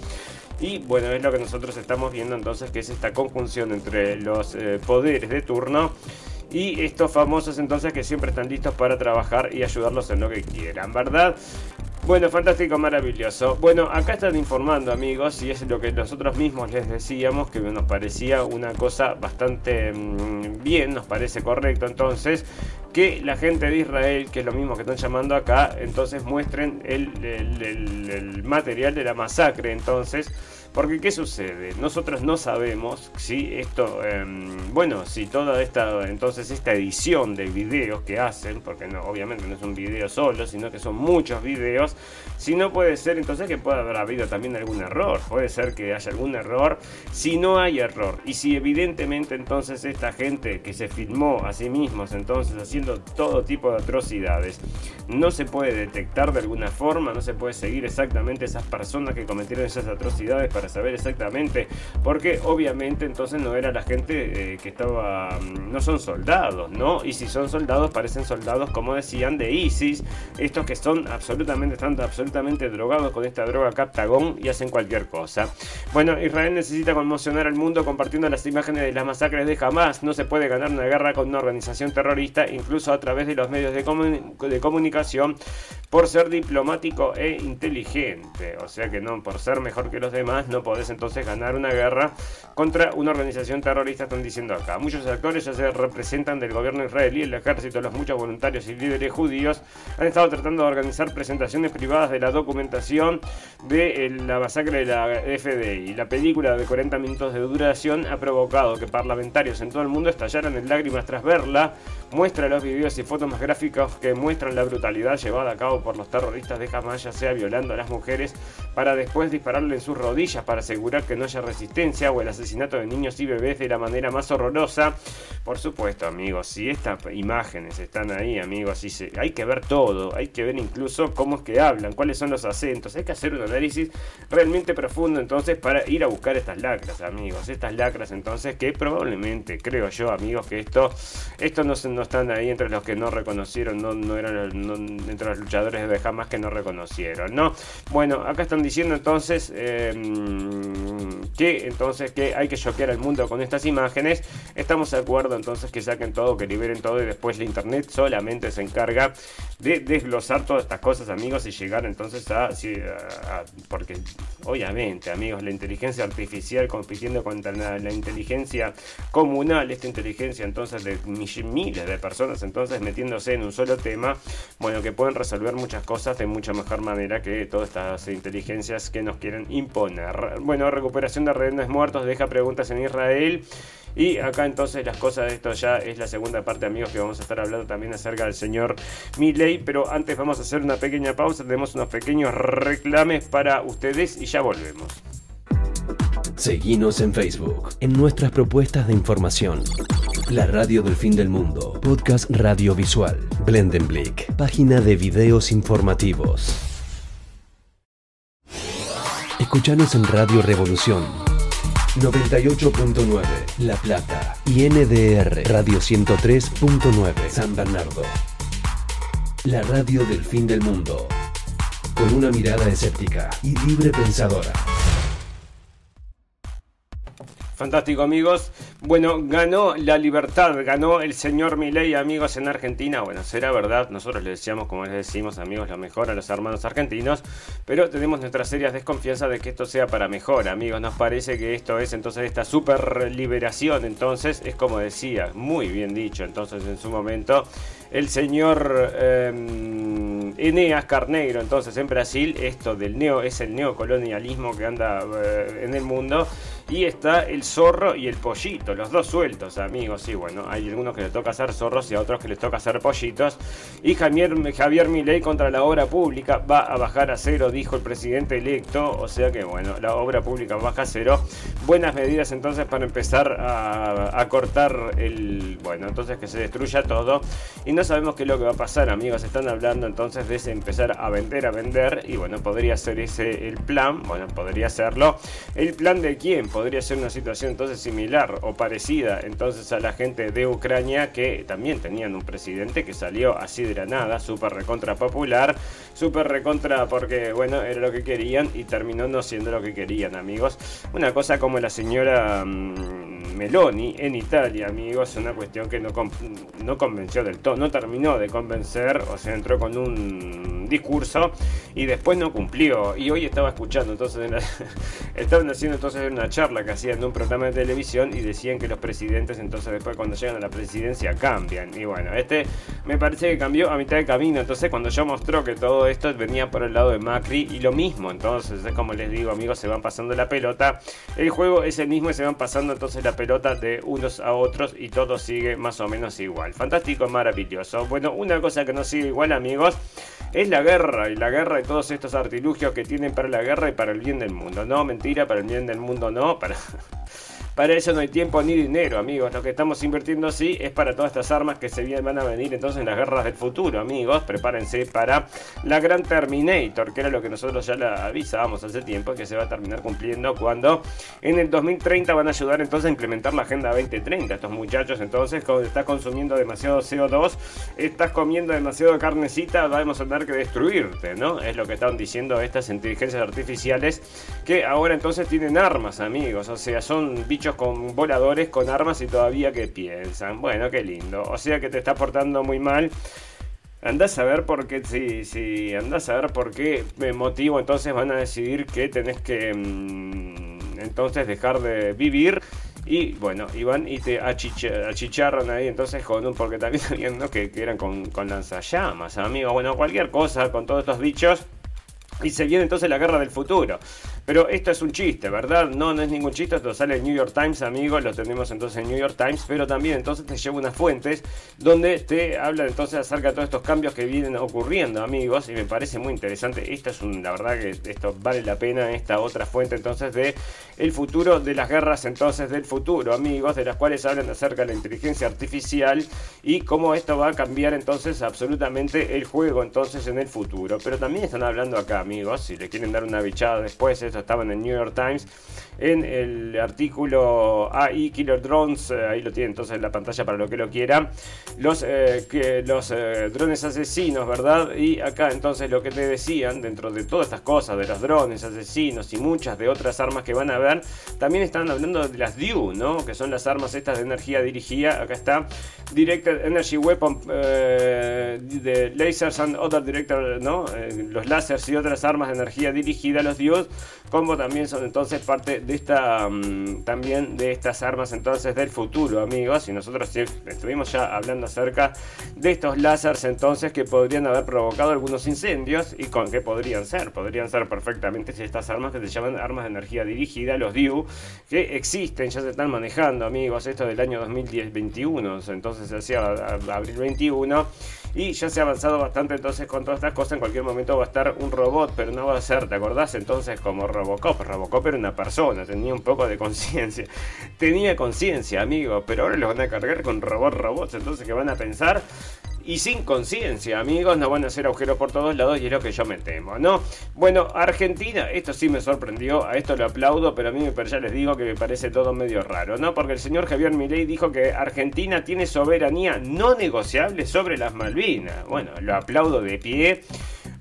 Y bueno, es lo que nosotros estamos viendo entonces, que es esta conjunción entre los eh, poderes de turno y estos famosos entonces que siempre están listos para trabajar y ayudarlos en lo que quieran, ¿verdad? Bueno, fantástico, maravilloso. Bueno, acá están informando amigos y es lo que nosotros mismos les decíamos que nos parecía una cosa bastante mm, bien, nos parece correcto entonces que la gente de Israel, que es lo mismo que están llamando acá, entonces muestren el, el material de la masacre entonces porque ¿qué sucede? Nosotros no sabemos si esto, em, bueno, si toda esta, entonces esta edición de videos que hacen, porque no, obviamente no es un video solo, sino que son muchos videos, si no puede ser entonces que pueda haber habido también algún error, puede ser que haya algún error, si no hay error, y si evidentemente entonces esta gente que se filmó a sí mismos, entonces haciendo todo tipo de atrocidades, no se puede detectar de alguna forma, no se puede seguir exactamente esas personas que cometieron esas atrocidades para saber exactamente, porque obviamente entonces no era la gente eh, que estaba, mm, no son soldados, ¿no? Y si son soldados, parecen soldados, como decían, de ISIS, estos que son absolutamente, están absolutamente drogados con esta droga Captagón y hacen cualquier cosa. Bueno, Israel necesita conmocionar al mundo compartiendo las imágenes de las masacres de Hamas. No se puede ganar una guerra con una organización terrorista, incluso a través de los medios de, de comunicación, por ser diplomático e inteligente. O sea que no, por ser mejor que los demás, no podés entonces ganar una guerra contra una organización terrorista, están diciendo acá. Muchos actores ya se representan del gobierno israelí, el ejército, los muchos voluntarios y líderes judíos han estado tratando de organizar presentaciones privadas de la documentación de la masacre de la FDI. La película de 40 minutos de duración ha provocado que parlamentarios en todo el mundo estallaran en lágrimas tras verla muestra los videos y fotos más gráficos que muestran la brutalidad llevada a cabo por los terroristas de Hamas, ya sea violando a las mujeres para después dispararle en sus rodillas para asegurar que no haya resistencia o el asesinato de niños y bebés de la manera más horrorosa. Por supuesto, amigos, si estas imágenes están ahí, amigos, hay que ver todo, hay que ver incluso cómo es que hablan, cuáles son los acentos, hay que hacer un análisis realmente profundo entonces para ir a buscar estas lacras, amigos, estas lacras entonces que probablemente, creo yo, amigos, que esto, esto no, no están ahí entre los que no reconocieron, no, no eran entre los luchadores de Hamas que no reconocieron, ¿no? Bueno, acá están diciendo entonces em, que entonces que hay que choquear al mundo con estas imágenes. Estamos de acuerdo entonces que saquen todo, que liberen todo y después la internet solamente se encarga de desglosar todas estas cosas, amigos, y llegar entonces a, porque obviamente, amigos, la inteligencia artificial compitiendo contra la, inteligencia comunal, esta inteligencia entonces de miles de personas entonces metiéndose en un solo tema, bueno, que pueden resolver muchas cosas de mucha mejor manera que todas estas inteligencias que nos quieren imponer. Bueno, recuperación de rehenes muertos deja preguntas en Israel. Y acá entonces las cosas de esto ya es la segunda parte, amigos, que vamos a estar hablando también acerca del señor Milley. Pero antes vamos a hacer una pequeña pausa, tenemos unos pequeños reclames para ustedes y ya volvemos. Seguimos en Facebook, en nuestras propuestas de información. La radio del fin del mundo, podcast radiovisual, Blendenblick, página de videos informativos. Escuchanos en Radio Revolución 98.9 La Plata y NDR Radio 103.9 San Bernardo. La radio del fin del mundo. Con una mirada escéptica y libre pensadora. Fantástico, amigos. Bueno, ganó la libertad, ganó el señor Milei, amigos, en Argentina. Bueno, será verdad, nosotros le decíamos, como les decimos, amigos, lo mejor a los hermanos argentinos, pero tenemos nuestras serias desconfianzas de que esto sea para mejor, amigos. Nos parece que esto es entonces esta super liberación, entonces, es como decía, muy bien dicho, entonces en su momento, el señor em, Eneas Carneiro, entonces en Brasil, esto del neo, es el neocolonialismo que anda eh, en el mundo. Y está el zorro y el pollito, los dos sueltos, amigos. Y bueno, hay algunos que les toca hacer zorros y a otros que les toca hacer pollitos. Y Javier, Javier Milei contra la obra pública va a bajar a cero, dijo el presidente electo. O sea que bueno, la obra pública baja a cero. Buenas medidas entonces para empezar a, cortar el... Bueno, entonces que se destruya todo. Y no sabemos qué es lo que va a pasar, amigos. Están hablando entonces de empezar a vender, a vender. Y bueno, podría ser ese el plan. Bueno, podría serlo. ¿El plan de quién? Podría ser una situación entonces similar o parecida entonces a la gente de Ucrania que también tenían un presidente que salió así de la nada, súper recontra popular, súper recontra porque bueno, era lo que querían y terminó no siendo lo que querían amigos. Una cosa como la señora... Mm, Meloni en Italia, amigos, una cuestión que no, no convenció del todo, no terminó de convencer, o sea, entró con un discurso y después no cumplió. Y hoy estaba escuchando, entonces, *laughs* estaban haciendo entonces una charla que hacían en un programa de televisión y decían que los presidentes, entonces, después cuando llegan a la presidencia cambian. Y bueno, este me parece que cambió a mitad de camino. Entonces, cuando yo mostró que todo esto venía por el lado de Macri y lo mismo, entonces, es como les digo, amigos, se van pasando la pelota. El juego es el mismo y se van pasando entonces la pelota de unos a otros y todo sigue más o menos igual. Fantástico, maravilloso. Bueno, una cosa que no sigue igual, amigos, es la guerra y la guerra y todos estos artilugios que tienen para la guerra y para el bien del mundo. No, mentira, para el bien del mundo no, para... *laughs* Para eso no hay tiempo ni dinero, amigos. Lo que estamos invirtiendo sí es para todas estas armas que se van a venir entonces en las guerras del futuro, amigos. Prepárense para la gran Terminator, que era lo que nosotros ya la avisábamos hace tiempo, que se va a terminar cumpliendo cuando en el 2030 van a ayudar entonces a implementar la Agenda 2030. Estos muchachos entonces, cuando estás consumiendo demasiado CO2, estás comiendo demasiado carnecita, vamos a tener que destruirte, ¿no? Es lo que están diciendo estas inteligencias artificiales que ahora entonces tienen armas, amigos. O sea, son bichos con voladores, con armas y todavía que piensan. Bueno, qué lindo. O sea que te está portando muy mal. Andás a ver por qué, sí, sí, andás a ver por qué motivo entonces van a decidir que tenés que mm, entonces dejar de vivir. Y bueno, iban y te achicharran ahí entonces con un, porque también *laughs* viendo que, que, eran con, con lanzallamas, amigos. Bueno, cualquier cosa con todos estos bichos. Y se viene entonces la guerra del futuro. Pero esto es un chiste, ¿verdad? No, no es ningún chiste, esto sale en New York Times, amigos, lo tenemos entonces en New York Times, pero también entonces te lleva unas fuentes donde te habla entonces acerca de todos estos cambios que vienen ocurriendo, amigos, y me parece muy interesante. Esta es un, la verdad que esto vale la pena, esta otra fuente entonces de el futuro de las guerras entonces del futuro, amigos, de las cuales hablan acerca de la inteligencia artificial y cómo esto va a cambiar entonces absolutamente el juego entonces en el futuro. Pero también están hablando acá, amigos, si le quieren dar una bichada después, esto estaba en el New York Times, en el artículo AI Killer Drones, eh, ahí lo tienen entonces en la pantalla para lo que lo quiera, los, eh, que, los eh, drones asesinos, ¿verdad? Y acá entonces lo que te decían, dentro de todas estas cosas, de los drones asesinos y muchas de otras armas que van a ver, también están hablando de las DIU, ¿no? Que son las armas estas de energía dirigida, acá está, Directed Energy Weapon, de Lasers and Other Director, ¿no? los láseres y otras armas de energía dirigida, los DIU, como también son entonces parte de esta mm, también de estas armas entonces del futuro, amigos. Y nosotros estuvimos ya hablando acerca de estos láseres entonces que podrían haber provocado algunos incendios y con qué podrían ser. Podrían ser perfectamente estas armas que se llaman armas de energía dirigida, los DIU, que existen, ya se están manejando, amigos. Esto del año 2021, entonces hacia abril 21 y ya se ha avanzado bastante entonces con todas estas cosas. En cualquier momento va a estar un robot, pero no va a ser, ¿te acordás? Entonces como Robocop. Robocop era una persona, tenía un poco de conciencia. *laughs* Tenía conciencia, amigo, pero ahora los van a cargar con robot robots. Entonces, ¿qué van a pensar? Y sin conciencia, amigos, no van a hacer agujeros por todos lados y es lo que yo me temo, ¿no? Bueno, Argentina, esto sí me sorprendió, a esto lo aplaudo, pero a mí ya les digo que me parece todo medio raro, ¿no? Porque el señor Javier Milei dijo que Argentina tiene soberanía no negociable sobre las Malvinas. Bueno, lo aplaudo de pie.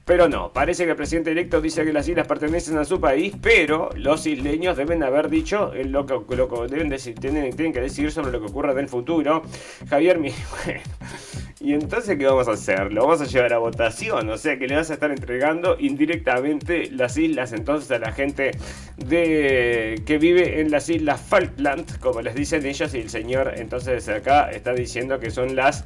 Pero no, parece que el presidente electo dice que las islas pertenecen a su país, pero los isleños deben haber dicho lo que, deben decir, tienen, que decir sobre lo que ocurra en el futuro. Javier, mi, *laughs* y entonces, ¿qué vamos a hacer? Lo vamos a llevar a votación, o sea que le vas a estar entregando indirectamente las islas entonces a la gente de que vive en las islas Falkland, como les dicen ellos, y el señor entonces acá está diciendo que son las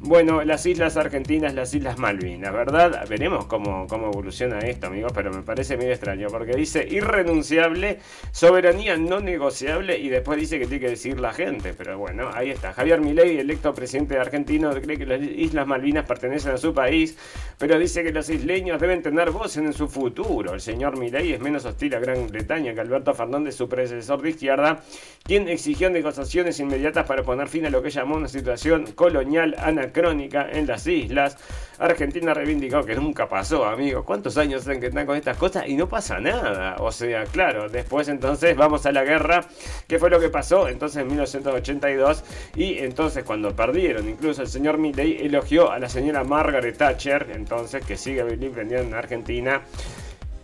bueno, las Islas Argentinas, las Islas Malvinas, ¿verdad? Veremos cómo, cómo evoluciona esto, amigos, pero me parece medio extraño porque dice irrenunciable, soberanía no negociable y después dice que tiene que decir la gente. Pero bueno, ahí está. Javier Milei, electo presidente argentino, cree que las Islas Malvinas pertenecen a su país, pero dice que los isleños deben tener voz en su futuro. El señor Milei es menos hostil a Gran Bretaña que Alberto Fernández, su predecesor de izquierda, quien exigió negociaciones inmediatas para poner fin a lo que llamó una situación colonial crónica en las islas. Argentina reivindicó que nunca pasó, amigos. ¿Cuántos años hacen que están con estas cosas? Y no pasa nada. O sea, claro, después entonces vamos a la guerra. ¿Qué fue lo que pasó? Entonces en 1982. Y entonces cuando perdieron, incluso el señor Milley elogió a la señora Margaret Thatcher, entonces que sigue vendiendo en Argentina.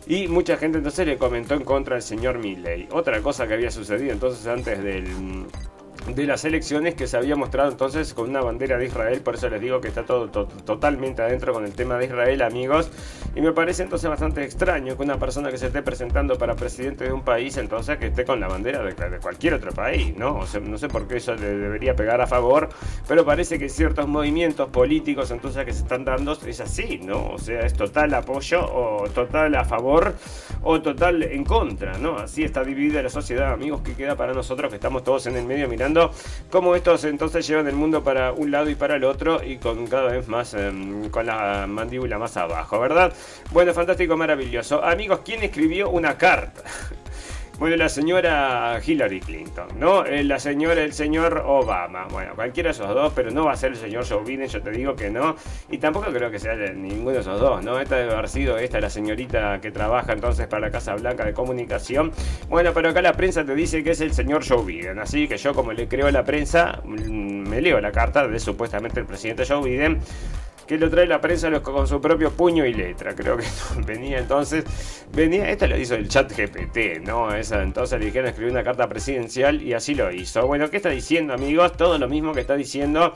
Y mucha gente entonces le comentó en contra del señor Milley. Otra cosa que había sucedido entonces antes del de las elecciones que se había mostrado entonces con una bandera de Israel, por eso les digo que está todo totalmente adentro con el tema de Israel, amigos, y me parece entonces bastante extraño que una persona que se esté presentando para presidente de un país, entonces que esté con la bandera de, cualquier otro país, ¿no? O sea, no sé por qué eso le debería pegar a favor, pero parece que ciertos movimientos políticos entonces que se están dando es así, ¿no? O sea, es total apoyo o total a favor o total en contra, ¿no? Así está dividida la sociedad, amigos, que queda para nosotros que estamos todos en el medio mirando cómo estos entonces llevan el mundo para un lado y para el otro y con cada vez más em, con la mandíbula más abajo, ¿verdad? Bueno, fantástico, maravilloso. Amigos, ¿quién escribió una carta? Bueno, la señora Hillary Clinton, ¿no? Eh, la señora, el señor Obama. Bueno, cualquiera de esos dos, pero no va a ser el señor Joe Biden, yo te digo que no. Y tampoco creo que sea ninguno de esos dos, ¿no? Esta debe haber sido esta, la señorita que trabaja entonces para la Casa Blanca de Comunicación. Bueno, pero acá la prensa te dice que es el señor Joe Biden. Así que yo, como le creo a la prensa, mm, me leo la carta de supuestamente el presidente Joe Biden que lo trae la prensa con su propio puño y letra. Creo que *laughs* venía entonces, venía, esto lo hizo el chat GPT, ¿no? Esa, entonces le dijeron escribir una carta presidencial y así lo hizo. Bueno, ¿qué está diciendo, amigos? Todo lo mismo que está diciendo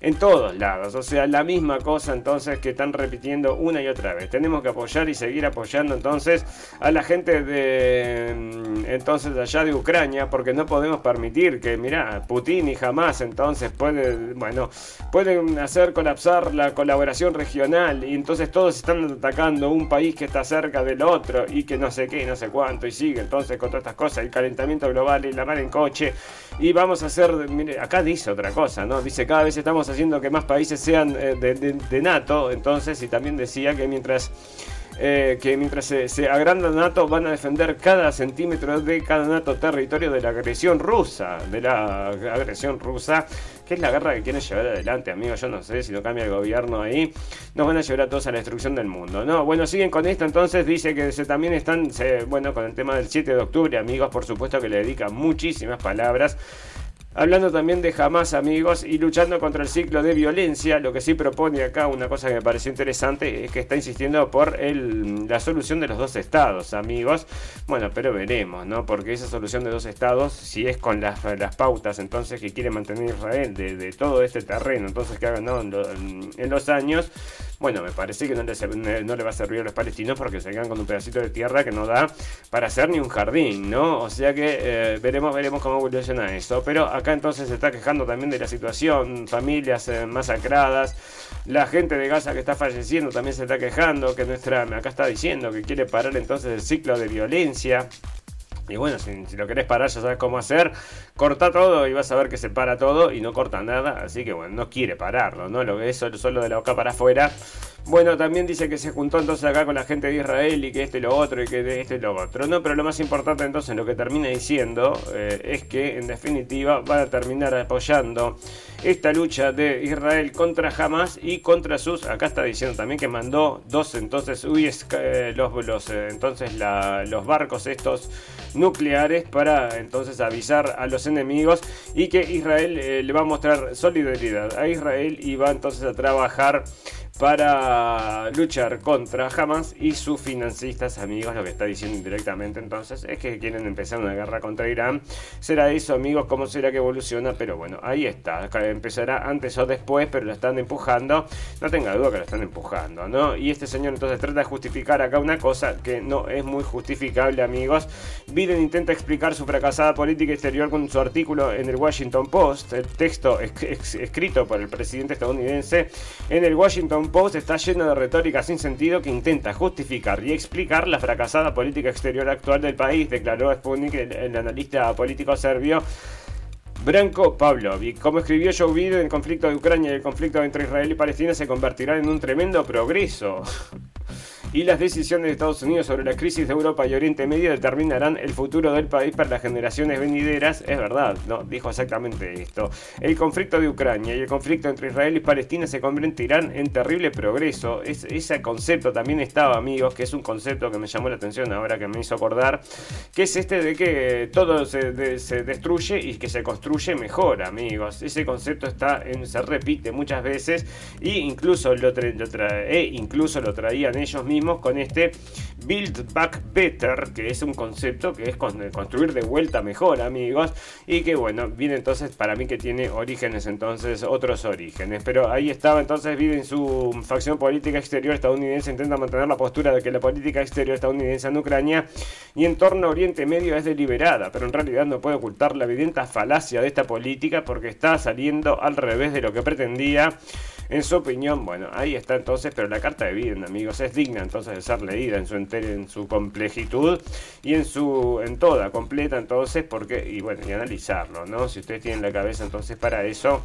en todos lados. O sea, la misma cosa entonces que están repitiendo una y otra vez. Tenemos que apoyar y seguir apoyando entonces a la gente de mm, entonces allá de Ucrania porque no podemos permitir que, mira, Putin y jamás entonces puede, bueno, pueden hacer colapsar la colaboración regional y entonces todos están atacando un país que está cerca del otro y que no sé qué, no sé cuánto y sigue entonces con todas estas cosas, el calentamiento global y la mar en coche y vamos a hacer, mire, acá dice otra cosa, ¿no? Dice cada vez estamos haciendo que más países sean eh, de, NATO, entonces, y también decía que mientras... Eh, que mientras se, se, agranda NATO van a defender cada centímetro de cada NATO territorio de la agresión rusa, de la agresión rusa, que es la guerra que quieren llevar adelante, amigos. Yo no sé si no cambia el gobierno ahí, nos van a llevar a todos a la destrucción del mundo. No, bueno, siguen con esto, entonces dice que se, también están, bueno, con el tema del 7 de octubre, amigos, por supuesto que le dedican muchísimas palabras. Hablando también de jamás amigos y luchando contra el ciclo de violencia, lo que sí propone acá una cosa que me pareció interesante es que está insistiendo por el, la solución de los dos estados, amigos. Bueno, pero veremos, ¿no? Porque esa solución de dos estados, si es con las, pautas entonces que quiere mantener Israel de, todo este terreno, entonces que ha ganado en los años, bueno, me parece que no le, va a servir a los palestinos porque se quedan con un pedacito de tierra que no da para hacer ni un jardín, ¿no? O sea que eh, veremos, veremos cómo evoluciona eso. Pero acá entonces se está quejando también de la situación, familias eh, masacradas, la gente de Gaza que está falleciendo también se está quejando, que nuestra, acá está diciendo que quiere parar entonces el ciclo de violencia. Y bueno, si, lo querés parar, ya sabes cómo hacer. Corta todo y vas a ver que se para todo y no corta nada. Así que bueno, no quiere pararlo, ¿no? Lo que es solo de la boca para afuera. Bueno, también dice que se juntó entonces acá con la gente de Israel y que esto y lo otro y que de esto y lo otro. No, pero lo más importante entonces lo que termina diciendo eh, es que en definitiva van a terminar apoyando esta lucha de Israel contra Hamas y contra sus. Acá está diciendo también que mandó dos entonces eh, los, eh, entonces los barcos estos nucleares para entonces avisar a los enemigos y que Israel le va a mostrar solidaridad a Israel y va entonces a trabajar para luchar contra Hamas y sus financistas amigos. Lo que está diciendo indirectamente entonces es que quieren empezar una guerra contra Irán. Será eso, amigos, cómo será que evoluciona, pero bueno, ahí está. Empezará antes o después, pero lo están empujando. No tenga duda que lo están empujando, ¿no? Y este señor entonces trata de justificar acá una cosa que no es muy justificable, amigos. Biden intenta explicar su fracasada política exterior con su artículo en el Washington Post, el texto escrito por el presidente estadounidense en el Washington Post está lleno de retórica sin sentido que intenta justificar y explicar la fracasada política exterior actual del país, declaró Sputnik, el, analista político serbio. Branko Pavlovic. Como escribió Joe Biden, el conflicto de Ucrania y el conflicto entre Israel y Palestina se convertirán en un tremendo progreso y las decisiones de Estados Unidos sobre la crisis de Europa y Oriente Medio determinarán el futuro del país para las generaciones venideras. Es verdad, no, dijo exactamente esto. El conflicto de Ucrania y el conflicto entre Israel y Palestina se convertirán en terrible progreso. ese concepto también estaba, amigos, que es un concepto que me llamó la atención ahora que me hizo acordar, que es este de que todo se, destruye y que se construye mejor, amigos. Ese concepto está se repite muchas veces e incluso lo, e incluso lo traían ellos mismos con este Build Back Better, que es un concepto que es construir de vuelta mejor, amigos, y que bueno, viene entonces para mí que tiene orígenes entonces, otros orígenes, pero ahí estaba entonces, vive en su facción política exterior estadounidense, intenta mantener la postura de que la política exterior estadounidense en Ucrania y en torno a Oriente Medio es deliberada, pero en realidad no puede ocultar la evidente falacia de esta política porque está saliendo al revés de lo que pretendía. En su opinión, bueno, ahí está entonces, pero la carta de Biden, amigos, es digna entonces de ser leída en su en su complejitud y en su en toda completa entonces, porque y bueno, y analizarlo, ¿no? Si ustedes tienen la cabeza entonces para eso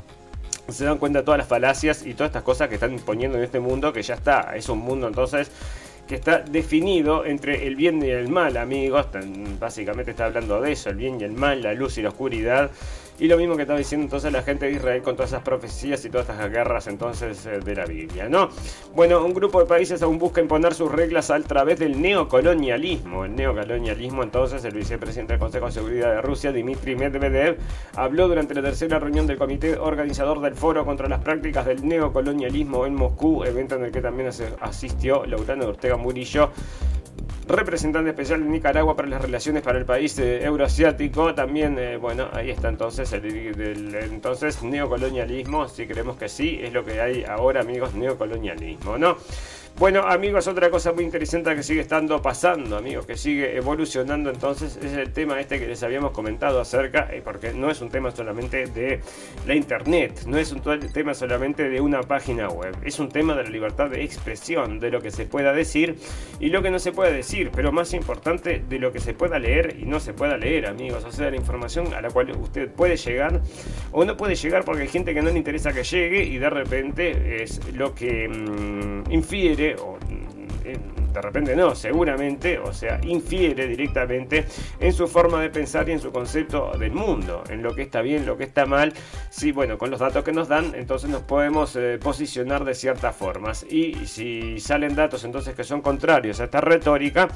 se dan cuenta de todas las falacias y todas estas cosas que están poniendo en este mundo que ya está, es un mundo entonces que está definido entre el bien y el mal, amigos. Básicamente está hablando de eso, el bien y el mal, la luz y la oscuridad. Y lo mismo que estaba diciendo entonces la gente de Israel con todas esas profecías y todas estas guerras entonces eh, de la Biblia, ¿no? Bueno, un grupo de países aún busca imponer sus reglas a través del neocolonialismo. El neocolonialismo entonces, el vicepresidente del Consejo de Seguridad de Rusia, Dmitry Medvedev, habló durante la tercera reunión del comité organizador del foro contra las prácticas del neocolonialismo en Moscú, evento en el que también asistió Lautaro Ortega Murillo representante especial de Nicaragua para las relaciones para el país eh, euroasiático. También, eh, bueno, ahí está entonces el, el, entonces neocolonialismo, si creemos que sí, es lo que hay ahora, amigos, neocolonialismo, ¿no? Bueno, amigos, otra cosa muy interesante que sigue estando pasando, amigos, que sigue evolucionando entonces es el tema este que les habíamos comentado acerca, eh, porque no es un tema solamente de la internet, no es un tema solamente de una página web, es un tema de la libertad de expresión, de lo que se pueda decir y lo que no se puede decir, pero más importante, de lo que se pueda leer y no se pueda leer, amigos, o sea, la información a la cual usted puede llegar o no puede llegar porque hay gente que no le interesa que llegue y de repente es lo que mm, infiere o eh, de repente no, seguramente, o sea, infiere directamente en su forma de pensar y en su concepto del mundo, en lo que está bien, lo que está mal. Sí, bueno, con los datos que nos dan, entonces nos podemos eh, posicionar de ciertas formas. Y si salen datos entonces que son contrarios a esta retórica,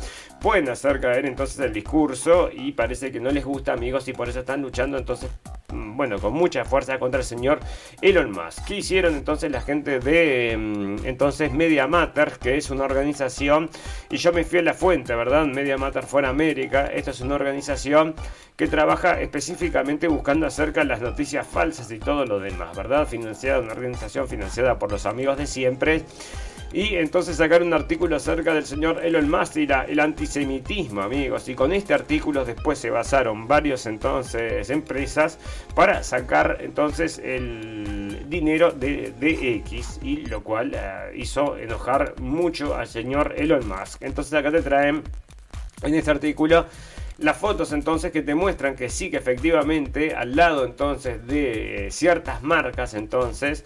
pueden hacer caer entonces el discurso y parece que no les gusta, amigos, y por eso están luchando entonces mm, bueno, con mucha fuerza contra el señor Elon Musk. ¿Qué hicieron entonces la gente de mm, entonces Media Matter, que es una organización y yo me fui a la fuente, ¿verdad? Media Matter Fuera América. Esta es una organización que trabaja específicamente buscando acerca de las noticias falsas y todo lo demás, ¿verdad? Financiada, una organización financiada por los amigos de siempre y entonces sacar un artículo acerca del señor Elon Musk y el antisemitismo, amigos. Y con este artículo después se basaron varios entonces empresas para sacar entonces el dinero de, X y lo cual eh, hizo enojar mucho al señor Elon Musk. Entonces acá te traen en este artículo las fotos entonces que te muestran que sí que efectivamente al lado entonces de ciertas marcas entonces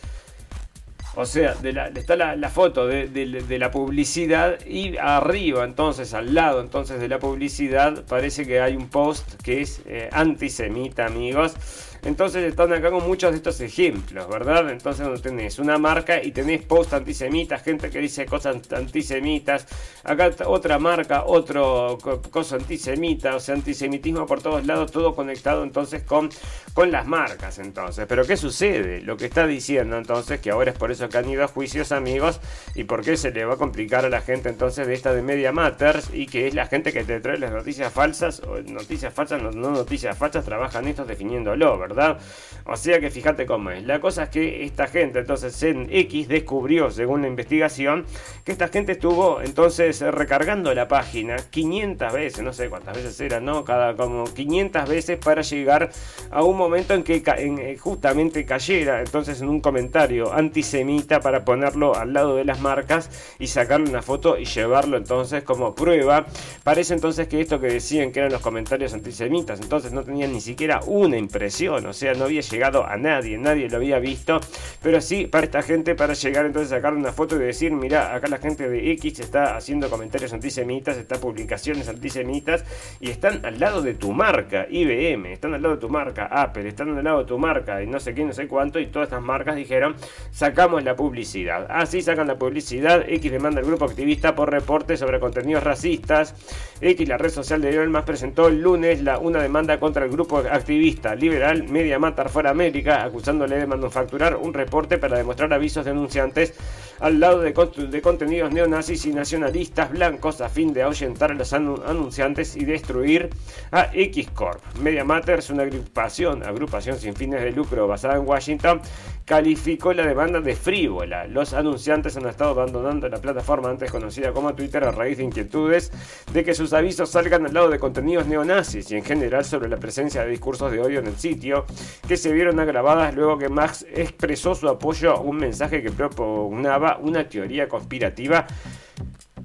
o sea, de la, está la, foto de, la publicidad y arriba, entonces, al lado entonces de la publicidad, parece que hay un post que es eh, antisemita, amigos. Entonces están acá con muchos de estos ejemplos, ¿verdad? Entonces donde tenés una marca y tenés post antisemitas, gente que dice cosas antisemitas. Acá otra marca, otro cosa antisemita, o sea, antisemitismo por todos lados, todo conectado entonces con, con las marcas entonces. Pero ¿qué sucede? Lo que está diciendo entonces, que ahora es por eso que han ido a juicios amigos y por qué se le va a complicar a la gente entonces de esta de Media Matters y que es la gente que te trae las noticias falsas, o noticias falsas, no, no noticias falsas, trabajan estos definiéndolo, ¿verdad? ¿Verdad? O sea que fíjate cómo es. La cosa es que esta gente, entonces en X descubrió, según la investigación, que esta gente estuvo entonces recargando la página 500 veces, no sé cuántas veces era, ¿no? Cada como 500 veces para llegar a un momento en que eh, justamente cayera entonces en un comentario antisemita para ponerlo al lado de las marcas y sacarle una foto y llevarlo entonces como prueba. Parece entonces que esto que decían que eran los comentarios antisemitas, entonces no tenían ni siquiera una impresión o sea, no había llegado a nadie, nadie lo había visto, pero sí para esta gente, para llegar entonces a sacarle una foto y decir, mira, acá la gente de X está haciendo comentarios antisemitas, está publicaciones antisemitas y están al lado de tu marca, IBM, están al lado de tu marca, Apple, están al lado de tu marca y no sé qué, no sé cuánto, y todas estas marcas dijeron, sacamos la publicidad. Así sacan la publicidad, X demanda al grupo activista por reportes sobre contenidos racistas, X, la red social de Elon Musk presentó el lunes la, una demanda contra el grupo activista liberal Media Matar fuera América, acusándole de manufacturar un reporte para demostrar avisos denunciantes al lado de, de contenidos neonazis y nacionalistas blancos a fin de ahuyentar a los anunciantes y destruir a X Corp. Media Matter es una agrupación, agrupación sin fines de lucro basada en Washington, calificó la demanda de frívola. Los anunciantes han estado abandonando la plataforma antes conocida como Twitter a raíz de inquietudes de que sus avisos salgan al lado de contenidos neonazis y en general sobre la presencia de discursos de odio en el sitio, que se vieron agravadas luego que Max expresó su apoyo a un mensaje que propugnaba una teoría conspirativa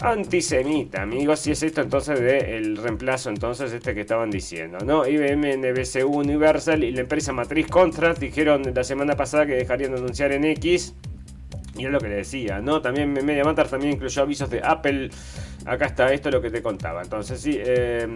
antisemita, amigos, y es esto entonces del reemplazo entonces este que estaban diciendo, ¿no? IBM, NBC Universal y la empresa matriz Contrast dijeron la semana pasada que dejarían de anunciar en X y es lo que le decía, ¿no? También Media Matter también incluyó avisos de Apple. Acá está esto lo que te contaba. Entonces, sí, eh,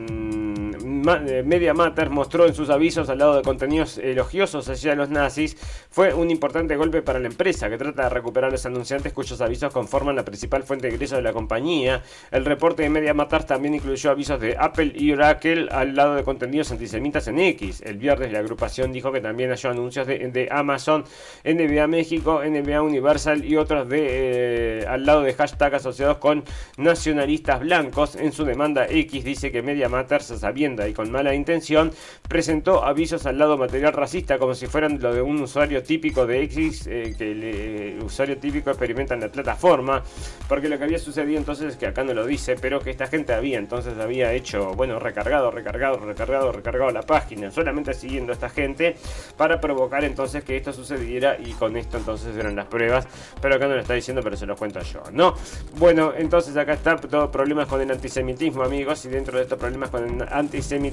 Media Matter mostró en sus avisos al lado de contenidos elogiosos hacia los nazis fue un importante golpe para la empresa que trata de recuperar a los anunciantes cuyos avisos conforman la principal fuente de ingresos de la compañía. El reporte de Media Matter también incluyó avisos de Apple y Oracle al lado de contenidos antisemitas en X. El viernes la agrupación dijo que también halló anuncios de, Amazon, NBA México, NBA Universal y otros de eh, al lado de hashtag asociados con nacionalistas blancos. En su demanda X dice que Media Matters, sabiendo y con mala intención, presentó avisos al lado material racista como si fueran lo de un usuario típico de X eh, que el usuario típico experimenta en la plataforma. Porque lo que había sucedido entonces es que acá no lo dice, pero que esta gente había entonces había hecho, bueno, recargado, recargado, recargado, recargado la página, solamente siguiendo a esta gente para provocar entonces que esto sucediera y con esto entonces eran las pruebas. Pero acá no lo está diciendo, pero se lo cuento yo, ¿no? Bueno, entonces acá está todo problemas con el antisemitismo, amigos, y dentro de estos problemas con el antisemitismo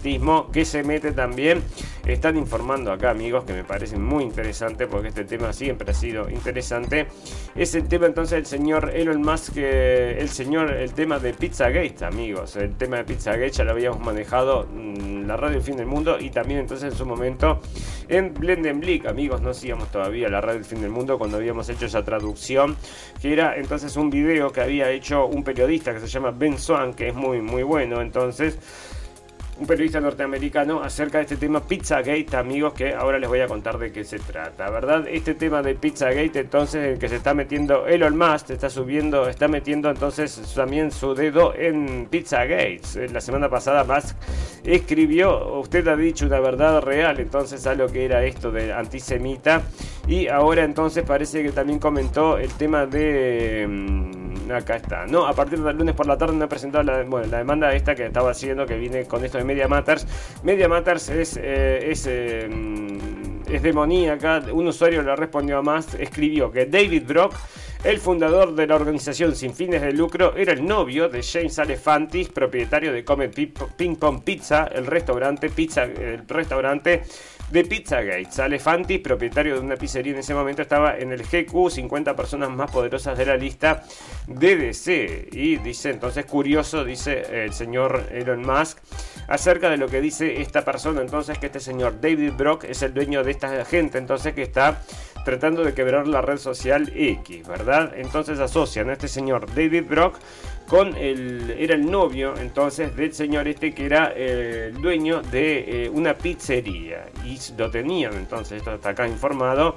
que se mete también, están informando acá, amigos, que me parece muy interesante porque este tema siempre ha sido interesante. Es el tema entonces del señor Elon Musk, eh, el señor, el tema de Pizzagate, amigos. El tema de Pizzagate ya lo habíamos manejado en la radio El Fin del Mundo y también entonces en su momento en Blendenblick, amigos, no hacíamos todavía la radio El Fin del Mundo cuando habíamos hecho esa traducción, que era entonces un video que había hecho un periodista que se llama Ben Swan, que es muy muy bueno, entonces un periodista norteamericano acerca de este tema Pizzagate, amigos, que ahora les voy a contar de qué se trata, ¿verdad? Este tema de Pizzagate, entonces, el que se está metiendo Elon Musk, está subiendo, está metiendo entonces también su dedo en Pizzagate. La semana pasada Musk escribió, usted ha dicho una verdad real, entonces a lo que era esto de antisemita, y ahora entonces parece que también comentó el tema de... Mm, acá está. No, a partir del lunes por la tarde me ha presentado la, la demanda esta que estaba haciendo, que viene con esto de Media Matters. Media Matters es, eh, es, eh, es demoníaca. Un usuario le respondió a más, escribió que David Brock el fundador de la organización sin fines de lucro era el novio de James Alefantis, propietario de Come Ping Pong Pizza, el restaurante, pizza, el restaurante de Pizzagate. Alefantis, propietario de una pizzería en ese momento, estaba en el GQ, 50 personas más poderosas de la lista DDC. Y dice, entonces, curioso, dice el señor Elon Musk, acerca de lo que dice esta persona, entonces, que este señor David Brock es el dueño de esta gente, entonces, que está tratando de quebrar la red social X, ¿verdad? Entonces asocian a este señor David Brock con el era el novio entonces del señor este que era eh, el dueño de eh, una pizzería. Y lo tenían entonces esto está acá informado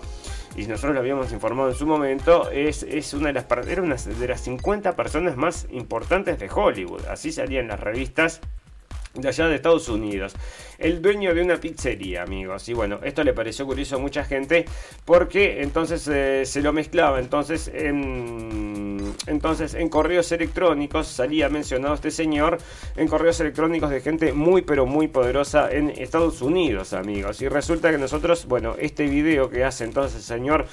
y nosotros lo habíamos informado en su momento es, es una de las era una de las 50 personas más importantes de Hollywood. Así salían las revistas de allá de Estados Unidos. El dueño de una pizzería, amigos. Y bueno, esto le pareció curioso a mucha gente porque entonces eh, se lo mezclaba. Entonces en, entonces en correos electrónicos salía mencionado este señor en correos electrónicos de gente muy pero muy poderosa en Estados Unidos, amigos. Y resulta que nosotros, bueno, este video que hace entonces el señor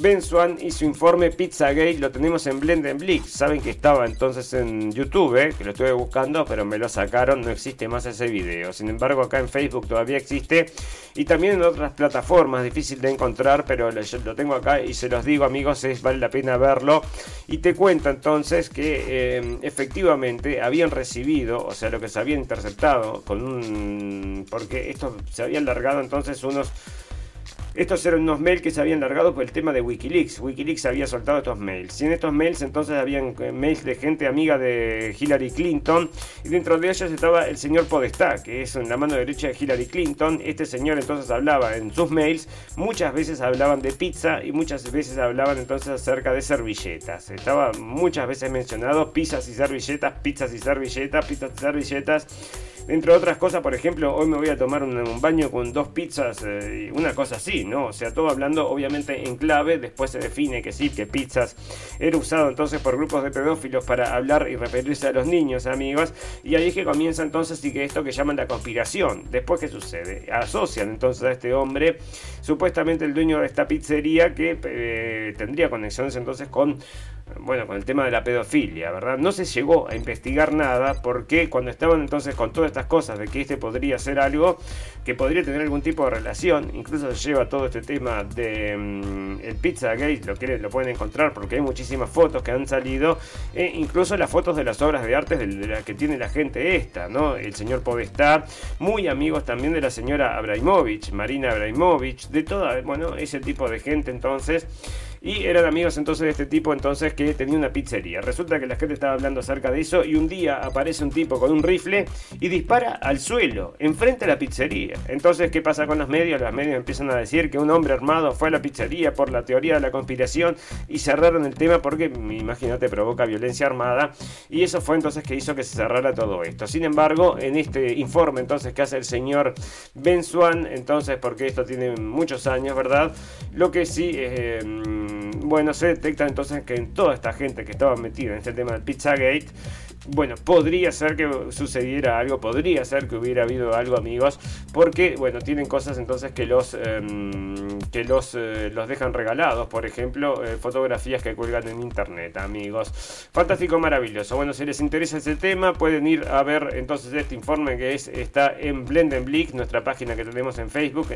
Ben Swan y su informe Pizzagate lo tenemos en Blendenblick. Saben que estaba entonces en YouTube, eh, que lo estuve buscando, pero me lo sacaron, no existe más ese video. Sin embargo, acá en Facebook todavía existe y también en otras plataformas, difícil de encontrar, pero lo, tengo acá y se los digo, amigos, es vale la pena verlo. Y te cuento entonces que eh, efectivamente habían recibido, o sea, lo que se había interceptado con un. porque esto se había alargado entonces unos estos eran unos mails que se habían largado por el tema de Wikileaks. Wikileaks había soltado estos mails. Y en estos mails entonces habían eh, mails de gente amiga de Hillary Clinton. Y dentro de ellos estaba el señor Podestá, que es la mano derecha de Hillary Clinton. Este señor entonces hablaba en sus mails. Muchas veces hablaban de pizza y muchas veces hablaban entonces acerca de servilletas. Estaba muchas veces mencionado pizzas y servilletas, pizzas y servilletas, pizzas y servilletas. Entre otras cosas, por ejemplo, hoy me voy a tomar un, baño con dos pizzas, eh, una cosa así, ¿no? O sea, todo hablando obviamente en clave, después se define que sí, que pizzas era usado entonces por grupos de pedófilos para hablar y referirse a los niños, amigos, y ahí es que comienza entonces sí que esto que llaman la conspiración. Después, ¿qué sucede? Asocian entonces a este hombre, supuestamente el dueño de esta pizzería, que eh, tendría conexiones entonces con bueno, con el tema de la pedofilia, ¿verdad? No se llegó a investigar nada porque cuando estaban entonces con todas estas cosas de que este podría ser algo que podría tener algún tipo de relación, incluso se lleva todo este tema de mm, el Pizzagate, lo, que, lo pueden encontrar porque hay muchísimas fotos que han salido, e incluso las fotos de las obras de arte de, la que tiene la gente esta, ¿no? El señor Podestá, muy amigos también de la señora Abraimovich, Marina Abraimovich, de toda, bueno, ese tipo de gente entonces. Y eran amigos entonces de este tipo entonces que tenía una pizzería. Resulta que la gente estaba hablando acerca de eso y un día aparece un tipo con un rifle y dispara al suelo, enfrente a la pizzería. Entonces, ¿qué pasa con los medios? Los medios empiezan a decir que un hombre armado fue a la pizzería por la teoría de la conspiración y cerraron el tema porque, imagínate, provoca violencia armada. Y eso fue entonces que hizo que se cerrara todo esto. Sin embargo, en este informe entonces que hace el señor Ben Swan, entonces, porque esto tiene muchos años, ¿verdad? Lo que sí... Eh, bueno, se detecta entonces que en toda esta gente que estaba metida en este tema del Pizzagate, bueno, podría ser que sucediera algo, podría ser que hubiera habido algo, amigos, porque, bueno, tienen cosas entonces que los, em, que los, eh, los dejan regalados, por ejemplo, eh, fotografías que cuelgan en internet, amigos. Fantástico, maravilloso. Bueno, si les interesa ese tema, pueden ir a ver entonces este informe que es, está en Blendenblick, nuestra página que tenemos en Facebook,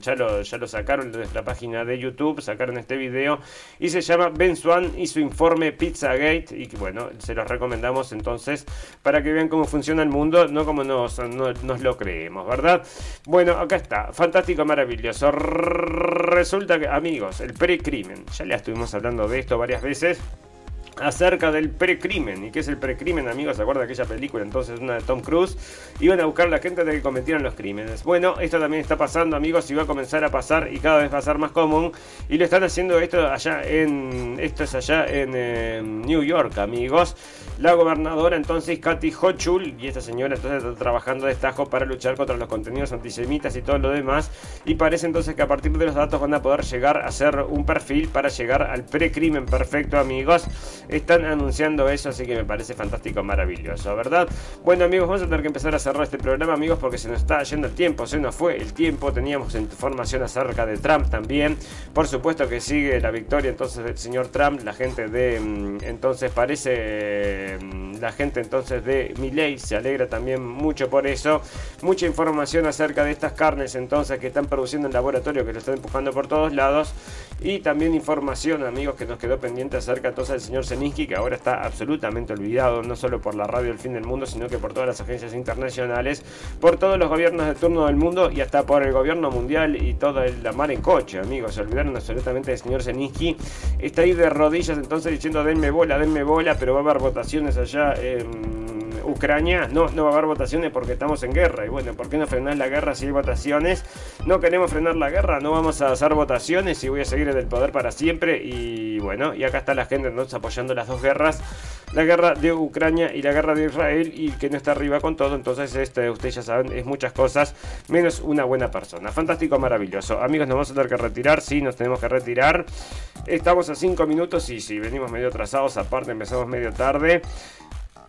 ya, lo, ya lo sacaron de nuestra página de YouTube, sacaron este video y se llama Ben Swan y su informe Pizzagate, y bueno, se los recomendamos en entonces para que vean cómo funciona el mundo, no como nos, nos lo creemos, ¿verdad? Bueno, acá está, fantástico, maravilloso. Resulta que, amigos, el precrimen, ya le estuvimos hablando de esto varias veces acerca del precrimen. ¿Y qué es el precrimen, amigos? ¿Se acuerdan de aquella película entonces, una de Tom Cruise? Iban a buscar a la gente de que cometieron los crímenes. Bueno, esto también está pasando, amigos, y va a comenzar a pasar y cada vez va a ser más común. Y lo están haciendo esto allá en. Esto es allá en eh, New York, amigos. La gobernadora entonces, Kathy Hochul, y esta señora entonces está trabajando de destajo para luchar contra los contenidos antisemitas y todo lo demás. Y parece entonces que a partir de los datos van a poder llegar a hacer un perfil para llegar al precrimen perfecto, amigos están anunciando eso, así que me parece fantástico, maravilloso, ¿verdad? Bueno amigos, vamos a tener que empezar a cerrar este programa, amigos, porque se nos está yendo el tiempo, se nos fue el tiempo, teníamos información acerca de Trump también, por supuesto que sigue la victoria entonces del señor Trump, la gente de, mm, entonces parece, mm, la gente entonces de Milley se alegra también mucho por eso, mucha información acerca de estas carnes entonces que están produciendo en laboratorio, que lo están empujando por todos lados, y también información, amigos, que nos quedó pendiente acerca entonces del señor que ahora está absolutamente olvidado, no solo por la radio El Fin del Mundo, sino que por todas las agencias internacionales, por todos los gobiernos de turno del mundo y hasta por el gobierno mundial y toda la mar en coche, amigos. Se olvidaron absolutamente del señor Zeninsky. Está ahí de rodillas entonces diciendo denme bola, denme bola, pero va a haber votaciones allá en Ucrania, no, no va a haber votaciones porque estamos en guerra. Y bueno, ¿por qué no frenar la guerra si hay votaciones? No queremos frenar la guerra, no vamos a hacer votaciones y voy a seguir en el poder para siempre. Y bueno, y acá está la gente entonces apoyando las dos guerras, la guerra de Ucrania y la guerra de Israel y que no está arriba con todo. Entonces, este, ustedes ya saben, es muchas cosas menos una buena persona. Fantástico, maravilloso. Amigos, nos vamos a tener que retirar, sí, nos tenemos que retirar. Estamos a 5 minutos y si venimos medio atrasados, aparte empezamos medio tarde.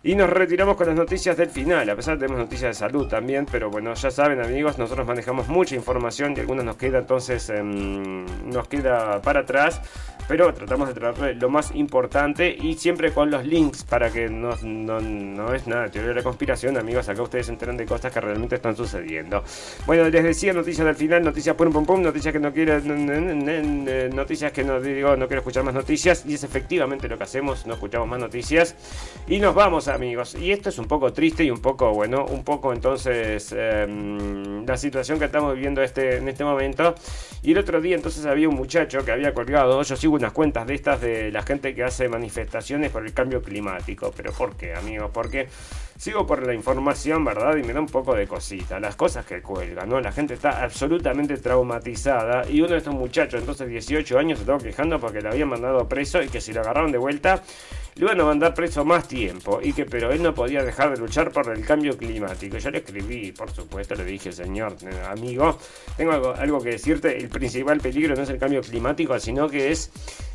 Y nos retiramos con las noticias del final. A pesar de que tenemos noticias de salud también, pero bueno, ya saben amigos, nosotros manejamos mucha información y algunas nos queda entonces, em, nos queda para atrás pero tratamos de tratar lo más importante y siempre con los links para que no, no, es nada teoría de la conspiración, amigos. Acá ustedes se enteran de cosas que realmente están sucediendo. Bueno, les decía noticias del final, noticias pum pum pum, noticias que no quiero, noticias que no digo, no quiero escuchar más noticias y es efectivamente lo que hacemos, no escuchamos más noticias y nos vamos, amigos. Y esto es un poco triste y un poco, bueno, un poco entonces em, la situación que estamos viviendo este, en este momento. Y el otro día entonces había un muchacho que había colgado, yo sigo unas cuentas de estas de la gente que hace manifestaciones por el cambio climático. Pero ¿por qué, amigos? Porque sigo por la información, ¿verdad? Y me da un poco de cosita. Las cosas que cuelgan, ¿no? La gente está absolutamente traumatizada. Y uno de estos muchachos, entonces 18 años, se estaba quejando porque le habían mandado preso y que si lo agarraron de vuelta le iban a mandar preso más tiempo y que pero él no podía dejar de luchar por el cambio climático. Yo le escribí, por supuesto, le dije, señor amigo, tengo algo, algo que decirte, el principal peligro no es el cambio climático, sino que es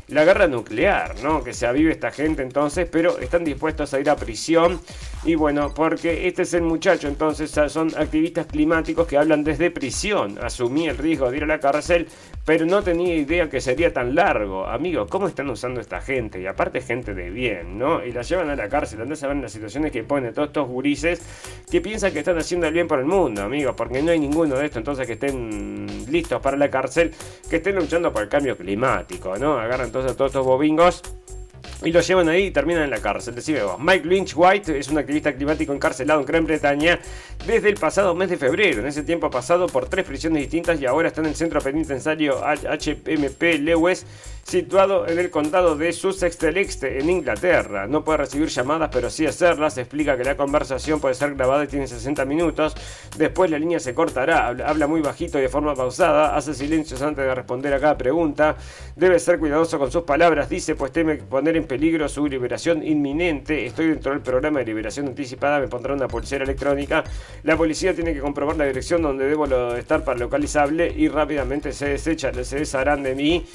la guerra nuclear, ¿no? Que se avive esta gente entonces, pero están dispuestos a ir a prisión. Y bueno, porque este es el muchacho, entonces son activistas climáticos que hablan desde prisión. Asumí el riesgo de ir a la cárcel, pero no tenía idea que sería tan largo. Amigos, ¿cómo están usando esta gente? Y aparte gente de bien, ¿no? Y la llevan a la cárcel, antes ver las situaciones que ponen todos estos gurises que piensan que están haciendo el bien por el mundo, amigos, porque no hay ninguno de estos entonces que estén listos para la cárcel, que estén luchando por el cambio climático, ¿no? Agarran a todos estos bobingos y lo llevan ahí y terminan en la cárcel. Decime vos. Mike Lynch White es un activista climático encarcelado en Gran Bretaña desde el pasado mes de febrero. En ese tiempo ha pasado por tres prisiones distintas y ahora está en el centro penitenciario HMP Lewis situado en el condado de Sussex del Este, en Inglaterra. No puede recibir llamadas, pero sí hacerlas. Explica que la conversación puede ser grabada y tiene 60 minutos. Después la línea se cortará. Habla muy bajito y de forma pausada. Hace silencios antes de responder a cada pregunta. Debe ser cuidadoso con sus palabras. Dice, pues teme poner en peligro su liberación inminente. Estoy dentro del programa de liberación anticipada. Me pondrá una pulsera electrónica. La policía tiene que comprobar la dirección donde debo estar para localizable y rápidamente se desecha, se desharán de mí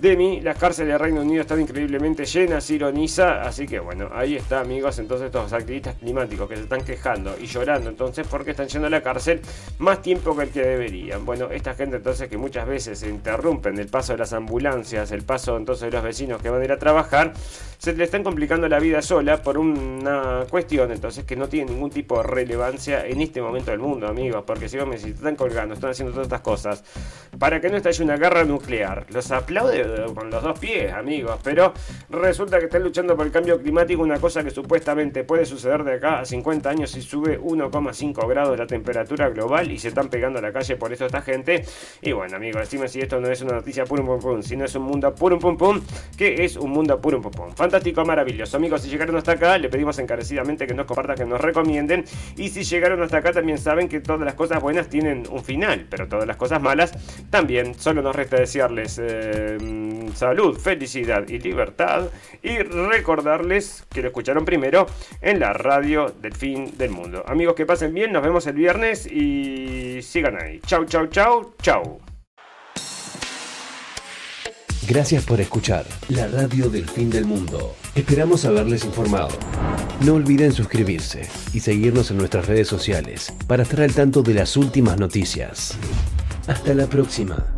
de mí. Las cárceles del Reino Unido están increíblemente llenas, ironiza. Así que bueno, ahí está, amigos. Entonces, estos activistas climáticos que se están quejando y llorando, entonces, porque están yendo a la cárcel más tiempo que el que deberían. Bueno, esta gente, entonces, que muchas veces interrumpen el paso de las ambulancias, el paso entonces de los vecinos que van a ir a trabajar, se le están complicando la vida sola por una cuestión, entonces, que no tiene ningún tipo de relevancia en este momento del mundo, amigos. Porque si vos me están colgando, están haciendo todas estas cosas, para que no estalle una guerra nuclear, los aplaude con los dos pies, amigos. Pero resulta que están luchando por el cambio climático, una cosa que supuestamente puede suceder de acá a 50 años si sube 1,5 grados la temperatura global y se están pegando a la calle por eso esta gente. Y bueno, amigos, decime si esto no es una noticia puro pum pum, si no es un mundo puro pum pum, que es un mundo puro pum pum. Fantástico, maravilloso. Amigos, si llegaron hasta acá, le pedimos encarecidamente que nos compartan, que nos recomienden. Y si llegaron hasta acá, también saben que todas las cosas buenas tienen un final, pero todas las cosas malas también. Solo nos resta desearles eh, salud, felicidad y libertad. Y recordarles que lo escucharon primero en la radio del fin del mundo. Amigos, que pasen bien, nos vemos el viernes y sigan ahí. Chau, chau, chau, chau. Gracias por escuchar la radio del fin del mundo. Esperamos haberles informado. No olviden suscribirse y seguirnos en nuestras redes sociales para estar al tanto de las últimas noticias. Hasta la próxima.